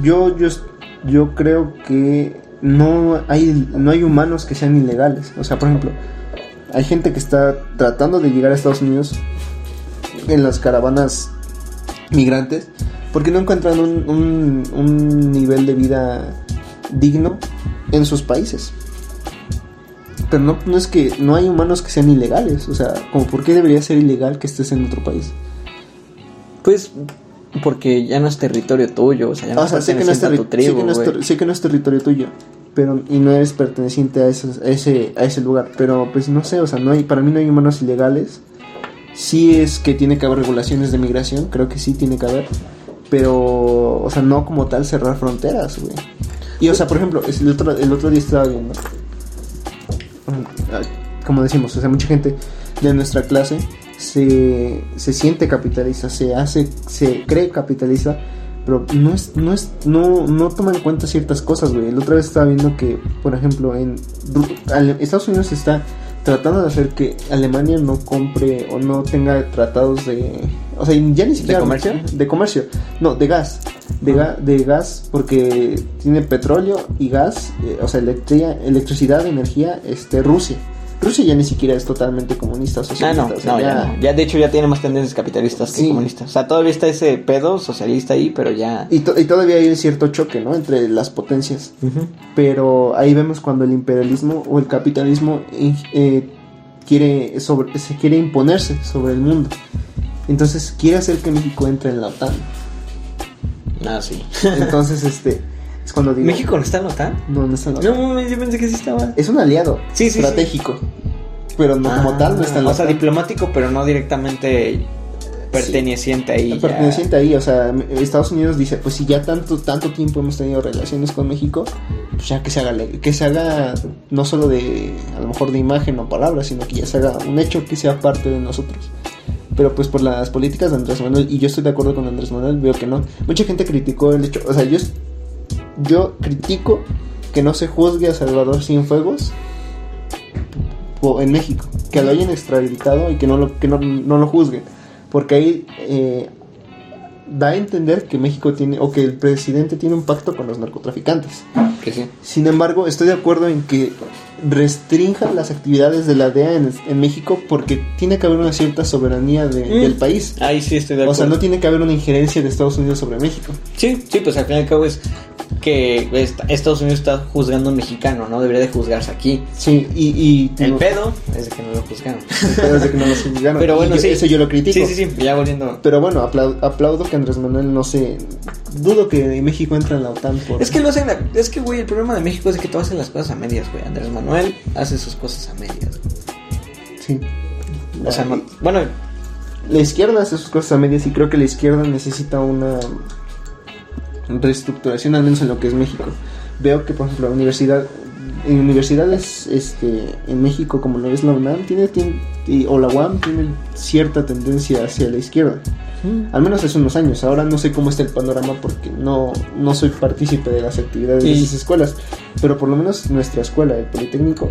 S1: Yo, yo, yo creo que no hay, no hay humanos que sean ilegales. O sea, por ejemplo, hay gente que está tratando de llegar a Estados Unidos en las caravanas migrantes porque no encuentran un, un, un nivel de vida digno en sus países. Pero no, no es que no hay humanos que sean ilegales. O sea, como por qué debería ser ilegal que estés en otro país.
S2: Pues, porque ya no es territorio tuyo, o sea, ya no
S1: o sea, sé que, no es
S2: a tu
S1: sé, que
S2: tribu,
S1: no es sé que no es territorio tuyo. Pero, y no eres perteneciente a, esos- a ese, a ese lugar. Pero pues no sé, o sea, no hay, para mí no hay humanos ilegales. Sí es que tiene que haber regulaciones de migración, creo que sí tiene que haber. Pero, o sea, no como tal cerrar fronteras, güey. Y, o sea, por ejemplo, el otro, el otro día estaba viendo. Como decimos, o sea, mucha gente de nuestra clase se, se siente capitalista, se hace, se cree capitalista, pero no es, no es, no, no toma en cuenta ciertas cosas, güey. La otra vez estaba viendo que, por ejemplo, en Estados Unidos está tratando de hacer que Alemania no compre o no tenga tratados de, o sea, ya ni siquiera
S2: comercio?
S1: de comercio, no, de gas, de, ga- de gas porque tiene petróleo y gas, eh, o sea, electricidad, energía, este, Rusia. Rusia ya ni siquiera es totalmente comunista o
S2: Ah,
S1: socialista.
S2: no,
S1: o sea,
S2: no, ya, no. Ya, de hecho, ya tiene más tendencias capitalistas que
S1: Sí.
S2: comunistas. O sea, todavía está ese pedo socialista ahí, pero ya.
S1: Y, to- y todavía hay un cierto choque, ¿no? Entre las potencias. Pero ahí vemos cuando el imperialismo o el capitalismo eh, eh, quiere sobre, se quiere imponerse sobre el mundo. Entonces quiere hacer que México entre en la OTAN.
S2: Ah, sí.
S1: Entonces, [LAUGHS] este, es cuando digo...
S2: ¿México no está en la OTAN?
S1: No, no está en la OTAN.
S2: No, mames, yo pensé que sí estaba.
S1: Es un aliado
S2: Sí, sí, sí.
S1: estratégico. Pero no como
S2: Ah,
S1: tal, no está en la
S2: O sea,
S1: OTAN.
S2: diplomático, pero no directamente perteneciente ahí. ya.
S1: perteneciente ahí, o sea, Estados Unidos dice, pues si ya tanto tanto tiempo hemos tenido relaciones con México, pues ya que se haga que se haga no solo de a lo mejor de imagen o palabras, sino que ya se haga un hecho que sea parte de nosotros. Pero pues por las políticas de Andrés Manuel y yo estoy de acuerdo con Andrés Manuel, veo que no. Mucha gente criticó el hecho, o sea, yo yo critico que no se juzgue a Salvador Cienfuegos en México, que lo hayan extraditado y que no lo que no, no lo juzguen, porque ahí eh, da a entender que México tiene o que el presidente tiene un pacto con los narcotraficantes.
S2: Que sí.
S1: Sin embargo, estoy de acuerdo en que restrinja las actividades de la DEA en, en México porque tiene que haber una cierta soberanía de-
S2: Mm.
S1: del país.
S2: Ahí sí estoy de
S1: O
S2: acuerdo.
S1: sea, no tiene que haber una injerencia de Estados Unidos sobre México.
S2: Sí, sí, pues al fin y al cabo es que est- Estados Unidos está juzgando a un mexicano, ¿no? Debería de juzgarse aquí.
S1: Sí, y... y
S2: El
S1: no-
S2: pedo es de que no lo juzgaron.
S1: el pedo es de que no nos juzgaron.
S2: Pero bueno,
S1: yo-
S2: sí.
S1: Eso yo lo critico.
S2: Sí, sí, sí, ya volviendo.
S1: Pero bueno, aplau- aplaudo que Andrés Manuel no se... Dudo que México entre en la OTAN por...
S2: Es que lo hacen, es que, güey, el problema de México es que todos hacen las cosas a medias, güey. Andrés Manuel hace sus cosas a medias.
S1: Sí.
S2: O sea, no, bueno,
S1: La izquierda hace sus cosas a medias y creo que la izquierda necesita una reestructuración, al menos en lo que es México. Veo que, por ejemplo, la universidad, en universidades este, en México, como lo es la UNAM, tiene, o la UAM, tiene cierta tendencia hacia la izquierda. Al menos hace unos años. Ahora no sé cómo está el panorama porque no, no soy partícipe de las actividades de esas escuelas. Pero por lo menos nuestra escuela, el Politécnico,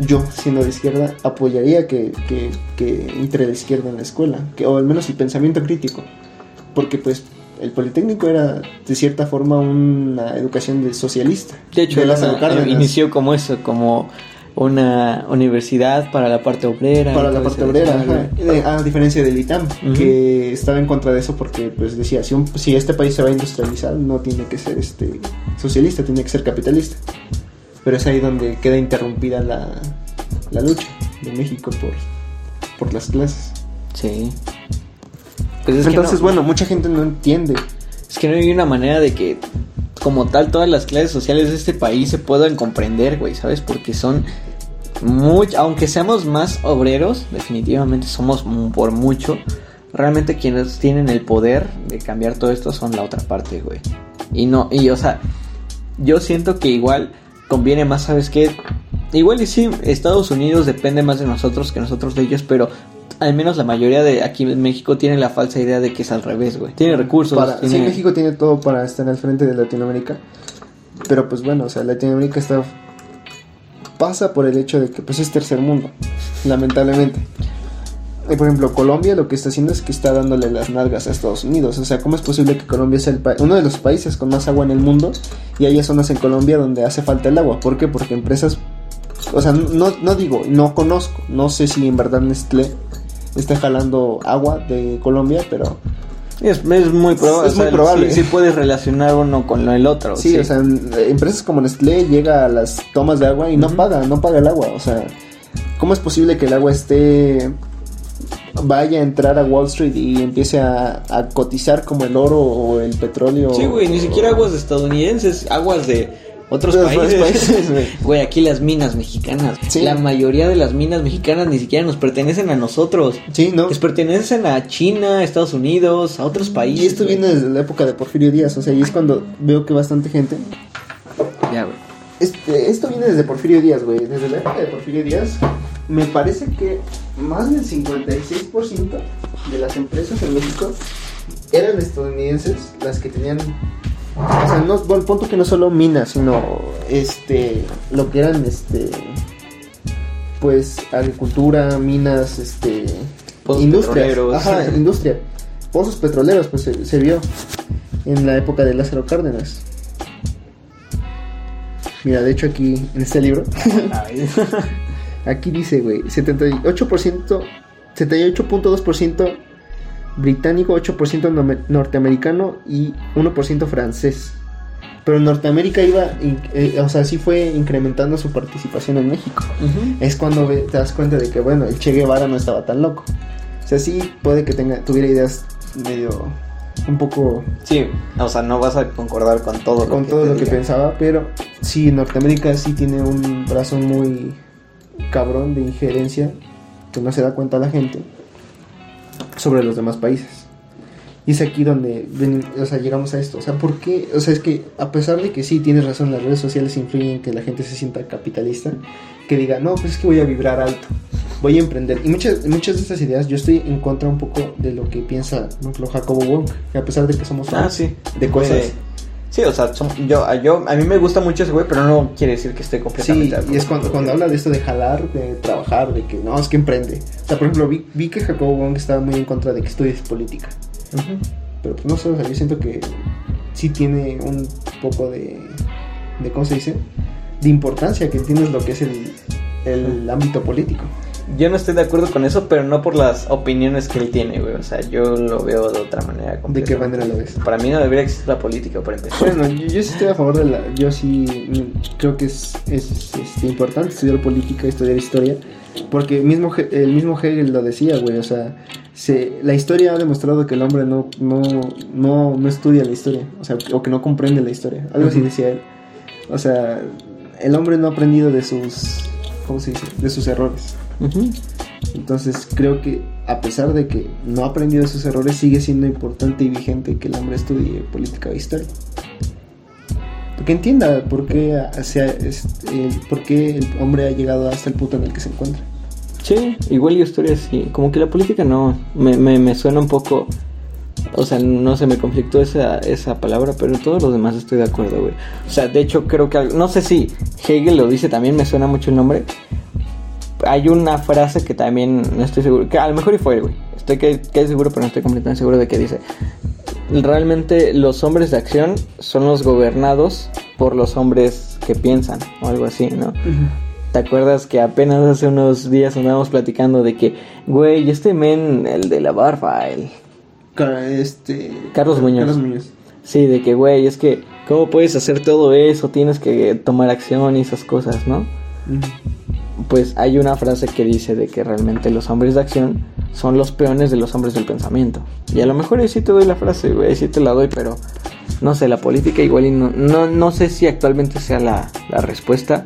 S1: yo, siendo de izquierda, apoyaría que, que, que entre la izquierda en la escuela, que, o al menos el pensamiento crítico, porque pues el Politécnico era de cierta forma una educación de socialista.
S2: de hecho,
S1: de Cárdenas.
S2: inició como eso, como una universidad para la parte obrera.
S1: para la parte obrera, ajá. Eh, a diferencia del ITAM, que estaba en contra de eso porque pues decía, si, un- si este país se va a industrializar, no tiene que ser este socialista, tiene que ser capitalista. Pero es ahí donde queda interrumpida la, la lucha de México por, por las clases.
S2: Sí. Pues es que
S1: Entonces,
S2: no-
S1: bueno, mucha gente no entiende.
S2: Es que no hay una manera de que, como tal, todas las clases sociales de este país se puedan comprender, güey, ¿sabes? Porque son muy, aunque seamos más obreros, definitivamente somos por mucho. Realmente quienes tienen el poder de cambiar todo esto son la otra parte, güey. Y no, y o sea, yo siento que igual conviene más, ¿sabes qué? Igual y sí, Estados Unidos depende más de nosotros que nosotros de ellos, pero al menos la mayoría de aquí en México tiene la falsa idea de que es al revés, güey. Tiene recursos,
S1: Para,
S2: tiene...
S1: Sí, México tiene todo para estar al frente de Latinoamérica. Pero pues bueno, o sea, Latinoamérica está pasa por el hecho de que pues es tercer mundo, lamentablemente. Y, por ejemplo, Colombia lo que está haciendo es que está dándole las nalgas a Estados Unidos. O sea, ¿cómo es posible que Colombia sea el uno de los países con más agua en el mundo y haya zonas en Colombia donde hace falta el agua? ¿Por qué? Porque empresas, o sea, no, no digo, no conozco, no sé si en verdad Nestlé está jalando agua de Colombia, pero
S2: Es, es muy probable.
S1: Es muy probable.
S2: Sí, sí puedes relacionar uno con el otro.
S1: Sí, o sea, en- empresas como Nestlé llega a las tomas de agua y no paga, no paga el agua. O sea, ¿cómo es posible que el agua esté vaya a entrar a Wall Street y empiece a, a cotizar como el oro o el petróleo?
S2: Sí, güey, ni siquiera aguas estadounidenses, aguas de otros países.
S1: países, güey. [LAUGHS]
S2: Güey, aquí las minas mexicanas.
S1: Sí.
S2: La mayoría de las minas mexicanas ni siquiera nos pertenecen a nosotros.
S1: Sí, ¿no?
S2: Les pertenecen a China, a Estados Unidos, a otros países.
S1: Y esto
S2: güey.
S1: viene desde la época de Porfirio Díaz, o sea, y es cuando veo que bastante gente...
S2: Ya, güey.
S1: Este, esto viene desde Porfirio Díaz, güey. Desde la época de Porfirio Díaz, me parece que más del 56% de las empresas en México eran estadounidenses las que tenían. O sea, no, bueno, punto que no solo minas, sino este, lo que eran, este, pues, agricultura, minas, este,
S2: Pozos
S1: industrias.
S2: petroleros.
S1: Ajá, [LAUGHS] industria. Pozos petroleros, pues se, se vio en la época de Lázaro Cárdenas. Mira, de hecho aquí en este libro [LAUGHS] Aquí dice, güey, 78%, 78.2% británico, 8% no- norteamericano y 1% francés. Pero Norteamérica iba, eh, o sea, sí fue incrementando su participación en México. Es cuando te das cuenta de que, bueno, el Che Guevara no estaba tan loco. O sea, sí puede que tenga, tuviera ideas medio, un poco
S2: Sí, o sea, no vas a concordar con todo lo
S1: con
S2: que
S1: todo lo que pensaba, pero sí, Norteamérica sí tiene un brazo muy cabrón de injerencia que no se da cuenta la gente sobre los demás países. Y es aquí donde ven- o sea, llegamos a esto. O sea, ¿por qué? O sea, es que a pesar de que sí tienes razón, las redes sociales influyen en que la gente se sienta capitalista, que diga, no, pues es que voy a vibrar alto, voy a emprender. Y muchas, muchas de estas ideas yo estoy en contra un poco de lo que piensa, por ejemplo, Jacobo Wong, que a pesar de que somos
S2: Ah, sí.
S1: de cosas...
S2: Sí, o sea, som- yo, a- yo, a mí me gusta mucho ese güey, pero no quiere decir que esté
S1: Sí,
S2: completamente de
S1: y es cuando, cuando habla de esto de jalar, de trabajar, de que no, es que emprende. O sea, por ejemplo, vi, vi que Jacobo Wong estaba muy en contra de que estudies política. Pero pues no sé, o sea, yo siento que sí tiene un poco de, de ¿cómo se dice? De importancia que entiendes lo que es el, el ámbito político.
S2: Yo no estoy de acuerdo con eso, pero no por las opiniones que él tiene, güey. O sea, yo lo veo de otra manera.
S1: ¿De qué manera lo ves?
S2: Para mí no debería existir la política, por empezar.
S1: Bueno, yo, yo sí estoy a favor de la... Yo sí creo que es, es, este, importante estudiar política, estudiar historia, porque mismo, el mismo Hegel lo decía, güey, o sea, se, la historia ha demostrado que el hombre no, no, no, no estudia la historia, o sea, o que no comprende la historia, algo así
S2: Ujú.
S1: decía él. O sea, el hombre no ha aprendido de sus... ¿Cómo se dice? De sus errores. Entonces creo que a pesar de que no ha aprendido de sus errores, sigue siendo importante y vigente que el hombre estudie política e historia. Que entienda por qué, hacia- este, el- por qué el hombre ha llegado hasta el punto en el que se encuentra.
S2: Sí, igual y historia sí. Como que la política no. Me, me, me suena un poco. O sea, no se me conflictó esa, esa palabra, pero todos los demás estoy de acuerdo, güey. O sea, de hecho, creo que. No sé si Hegel lo dice también, me suena mucho el nombre. Hay una frase que también no estoy seguro. Que a lo mejor y fue, güey. Estoy que, que seguro, pero no estoy completamente seguro de que dice. Realmente los hombres de acción son los gobernados por los hombres que piensan, o algo así, ¿no? ¿Te acuerdas que apenas hace unos días andábamos platicando de que, güey, este men, el de la barba, el...
S1: Este,
S2: Carlos Muñoz.
S1: Carlos Muñoz.
S2: Sí, de que, güey, es que, ¿cómo puedes hacer todo eso? Tienes que tomar acción y esas cosas, ¿no? Pues hay una frase que dice de que realmente los hombres de acción son los peones de los hombres del pensamiento. Y a lo mejor ahí sí te doy la frase, güey, ahí sí te la doy, pero no sé, la política igual y no, no, no sé si actualmente sea la, la respuesta.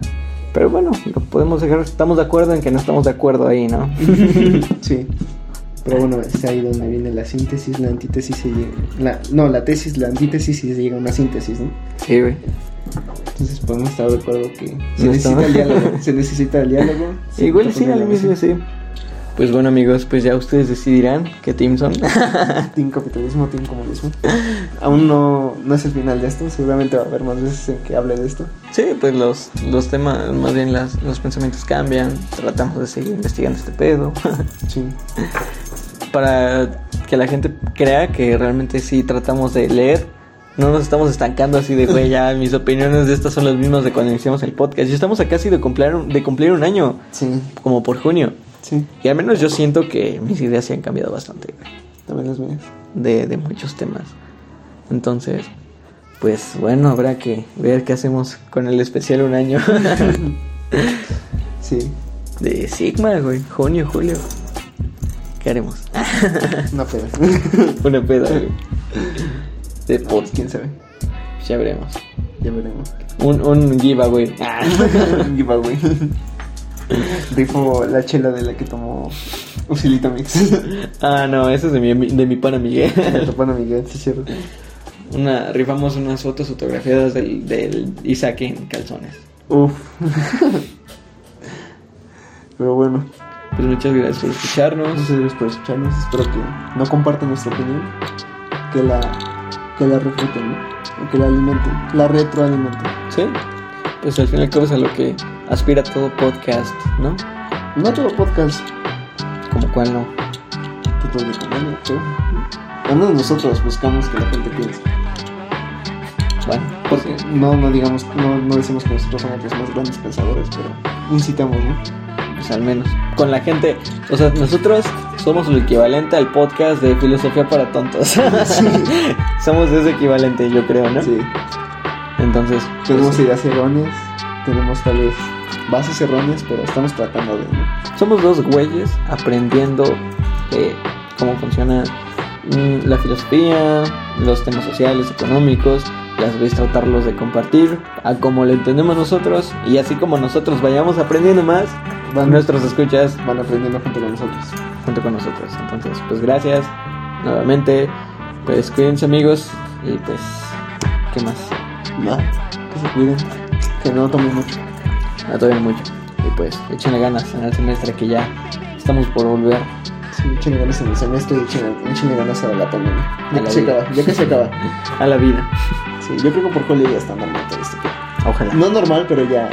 S2: Pero bueno, lo podemos dejar, estamos de acuerdo en que no estamos de acuerdo ahí, ¿no? [LAUGHS]
S1: sí. Pero bueno, es ahí donde viene la síntesis, la antítesis y la, no, la tesis, la antítesis y se llega a una síntesis, ¿no?
S2: Sí, güey.
S1: Entonces podemos estar de acuerdo que se
S2: No
S1: necesita el diálogo. Se necesita el diálogo. [LAUGHS] se
S2: Igual sí, al inicio sí. Pues bueno amigos, pues ya ustedes decidirán qué team son. [LAUGHS]
S1: Team capitalismo, team comunismo. Aún no, no es el final de esto. Seguramente va a haber más veces en que hable de esto.
S2: Sí, pues los, los temas, más bien las, los pensamientos cambian. Tratamos de seguir investigando este pedo. [LAUGHS]
S1: Sí.
S2: para que la gente crea que realmente sí tratamos de leer. No nos estamos estancando así de, güey, ya mis opiniones de estas son las mismas de cuando iniciamos el podcast. Y estamos a casi de cumplir, un- de cumplir un año,
S1: Sí.
S2: como por junio.
S1: Sí.
S2: Y al menos yo siento que mis ideas se han cambiado bastante, güey,
S1: También las mías.
S2: de, de muchos temas. Entonces, pues bueno, habrá que ver qué hacemos con el especial un año [LAUGHS]
S1: Sí.
S2: de Sigma, güey, junio, julio. ¿Qué haremos?
S1: Una peda. [LAUGHS]
S2: Una peda, güey. [LAUGHS] De
S1: Pues,
S2: podcast.
S1: quién sabe.
S2: Ya veremos.
S1: Ya veremos.
S2: Un, un giveaway. [LAUGHS]
S1: Un giveaway. Rifo la chela de la que tomó Usilito Mix.
S2: ah, no, eso es de mi, de mi pana Miguel.
S1: Tu pana Miguel, sí, cierto.
S2: Una, rifamos unas fotos fotografiadas del, del Isaac en calzones.
S1: Uf. Pero bueno,
S2: Pues muchas gracias por escucharnos.
S1: muchas gracias por escucharnos. Espero que no compartan nuestra opinión. Que la, que la refuten, ¿no? O que la alimenten. La retroalimenten.
S2: Sí. Pues al final es a lo que aspira todo podcast, ¿no?
S1: No todo podcast.
S2: Como cual no.
S1: Tipo de. Al menos nosotros buscamos que la gente piense.
S2: Bueno,
S1: Porque no, no digamos, no, no decimos que nosotros somos los más grandes pensadores, pero incitamos, ¿no?
S2: Pues al menos. Con la gente, o sea, nosotros somos el equivalente al podcast de filosofía para tontos. [LAUGHS] somos ese equivalente, yo creo, ¿no?
S1: Sí.
S2: Entonces,
S1: Tenemos
S2: pues, sí.
S1: ideas erróneas, tenemos tal vez bases erróneas, pero estamos tratando de... ¿no?
S2: somos dos güeyes aprendiendo de cómo funciona mm, la filosofía, los temas sociales, económicos, su vez tratarlos de compartir a como lo entendemos nosotros y así como nosotros vayamos aprendiendo más,
S1: Van,
S2: nuestros escuchas
S1: van aprendiendo junto con nosotros.
S2: junto con nosotros. Entonces, pues gracias nuevamente, pues cuídense amigos y pues, ¿qué más?
S1: Va, que se cuiden, que no tomen mucho.
S2: No todavía mucho. Y pues, échenle ganas en el semestre que ya estamos por volver.
S1: Sí, échenle ganas en el semestre y échenle, ganas a la pandemia. Ya que se
S2: vida.
S1: acaba, ya que se acaba. [LAUGHS]
S2: A la vida.
S1: Sí, yo creo que por julio ya está normal todo esto.
S2: Ojalá.
S1: No normal, pero ya...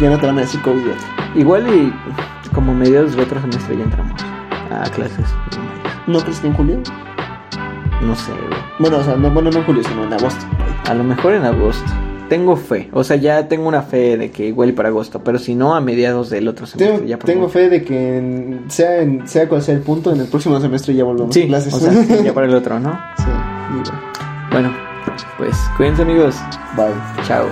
S1: Ya no te van a decir COVID.
S2: Igual y como mediados del otro semestre ya entramos a clases normales.
S1: ¿No crees que en julio?
S2: No sé, güey.
S1: Bueno, o sea, no, bueno, no en julio, sino en agosto.
S2: A lo mejor en agosto. Tengo fe. O sea, ya tengo una fe de que igual y para agosto. Pero si no, a mediados del otro semestre.
S1: Tengo,
S2: ya
S1: tengo fe de que en- sea, en- sea cual sea el punto, en el próximo semestre ya volvemos
S2: Sí,
S1: a clases.
S2: o sea, sí, ya para el otro, ¿no? [LAUGHS]
S1: Sí,
S2: Bueno, pues cuídense amigos.
S1: bye.
S2: Chao.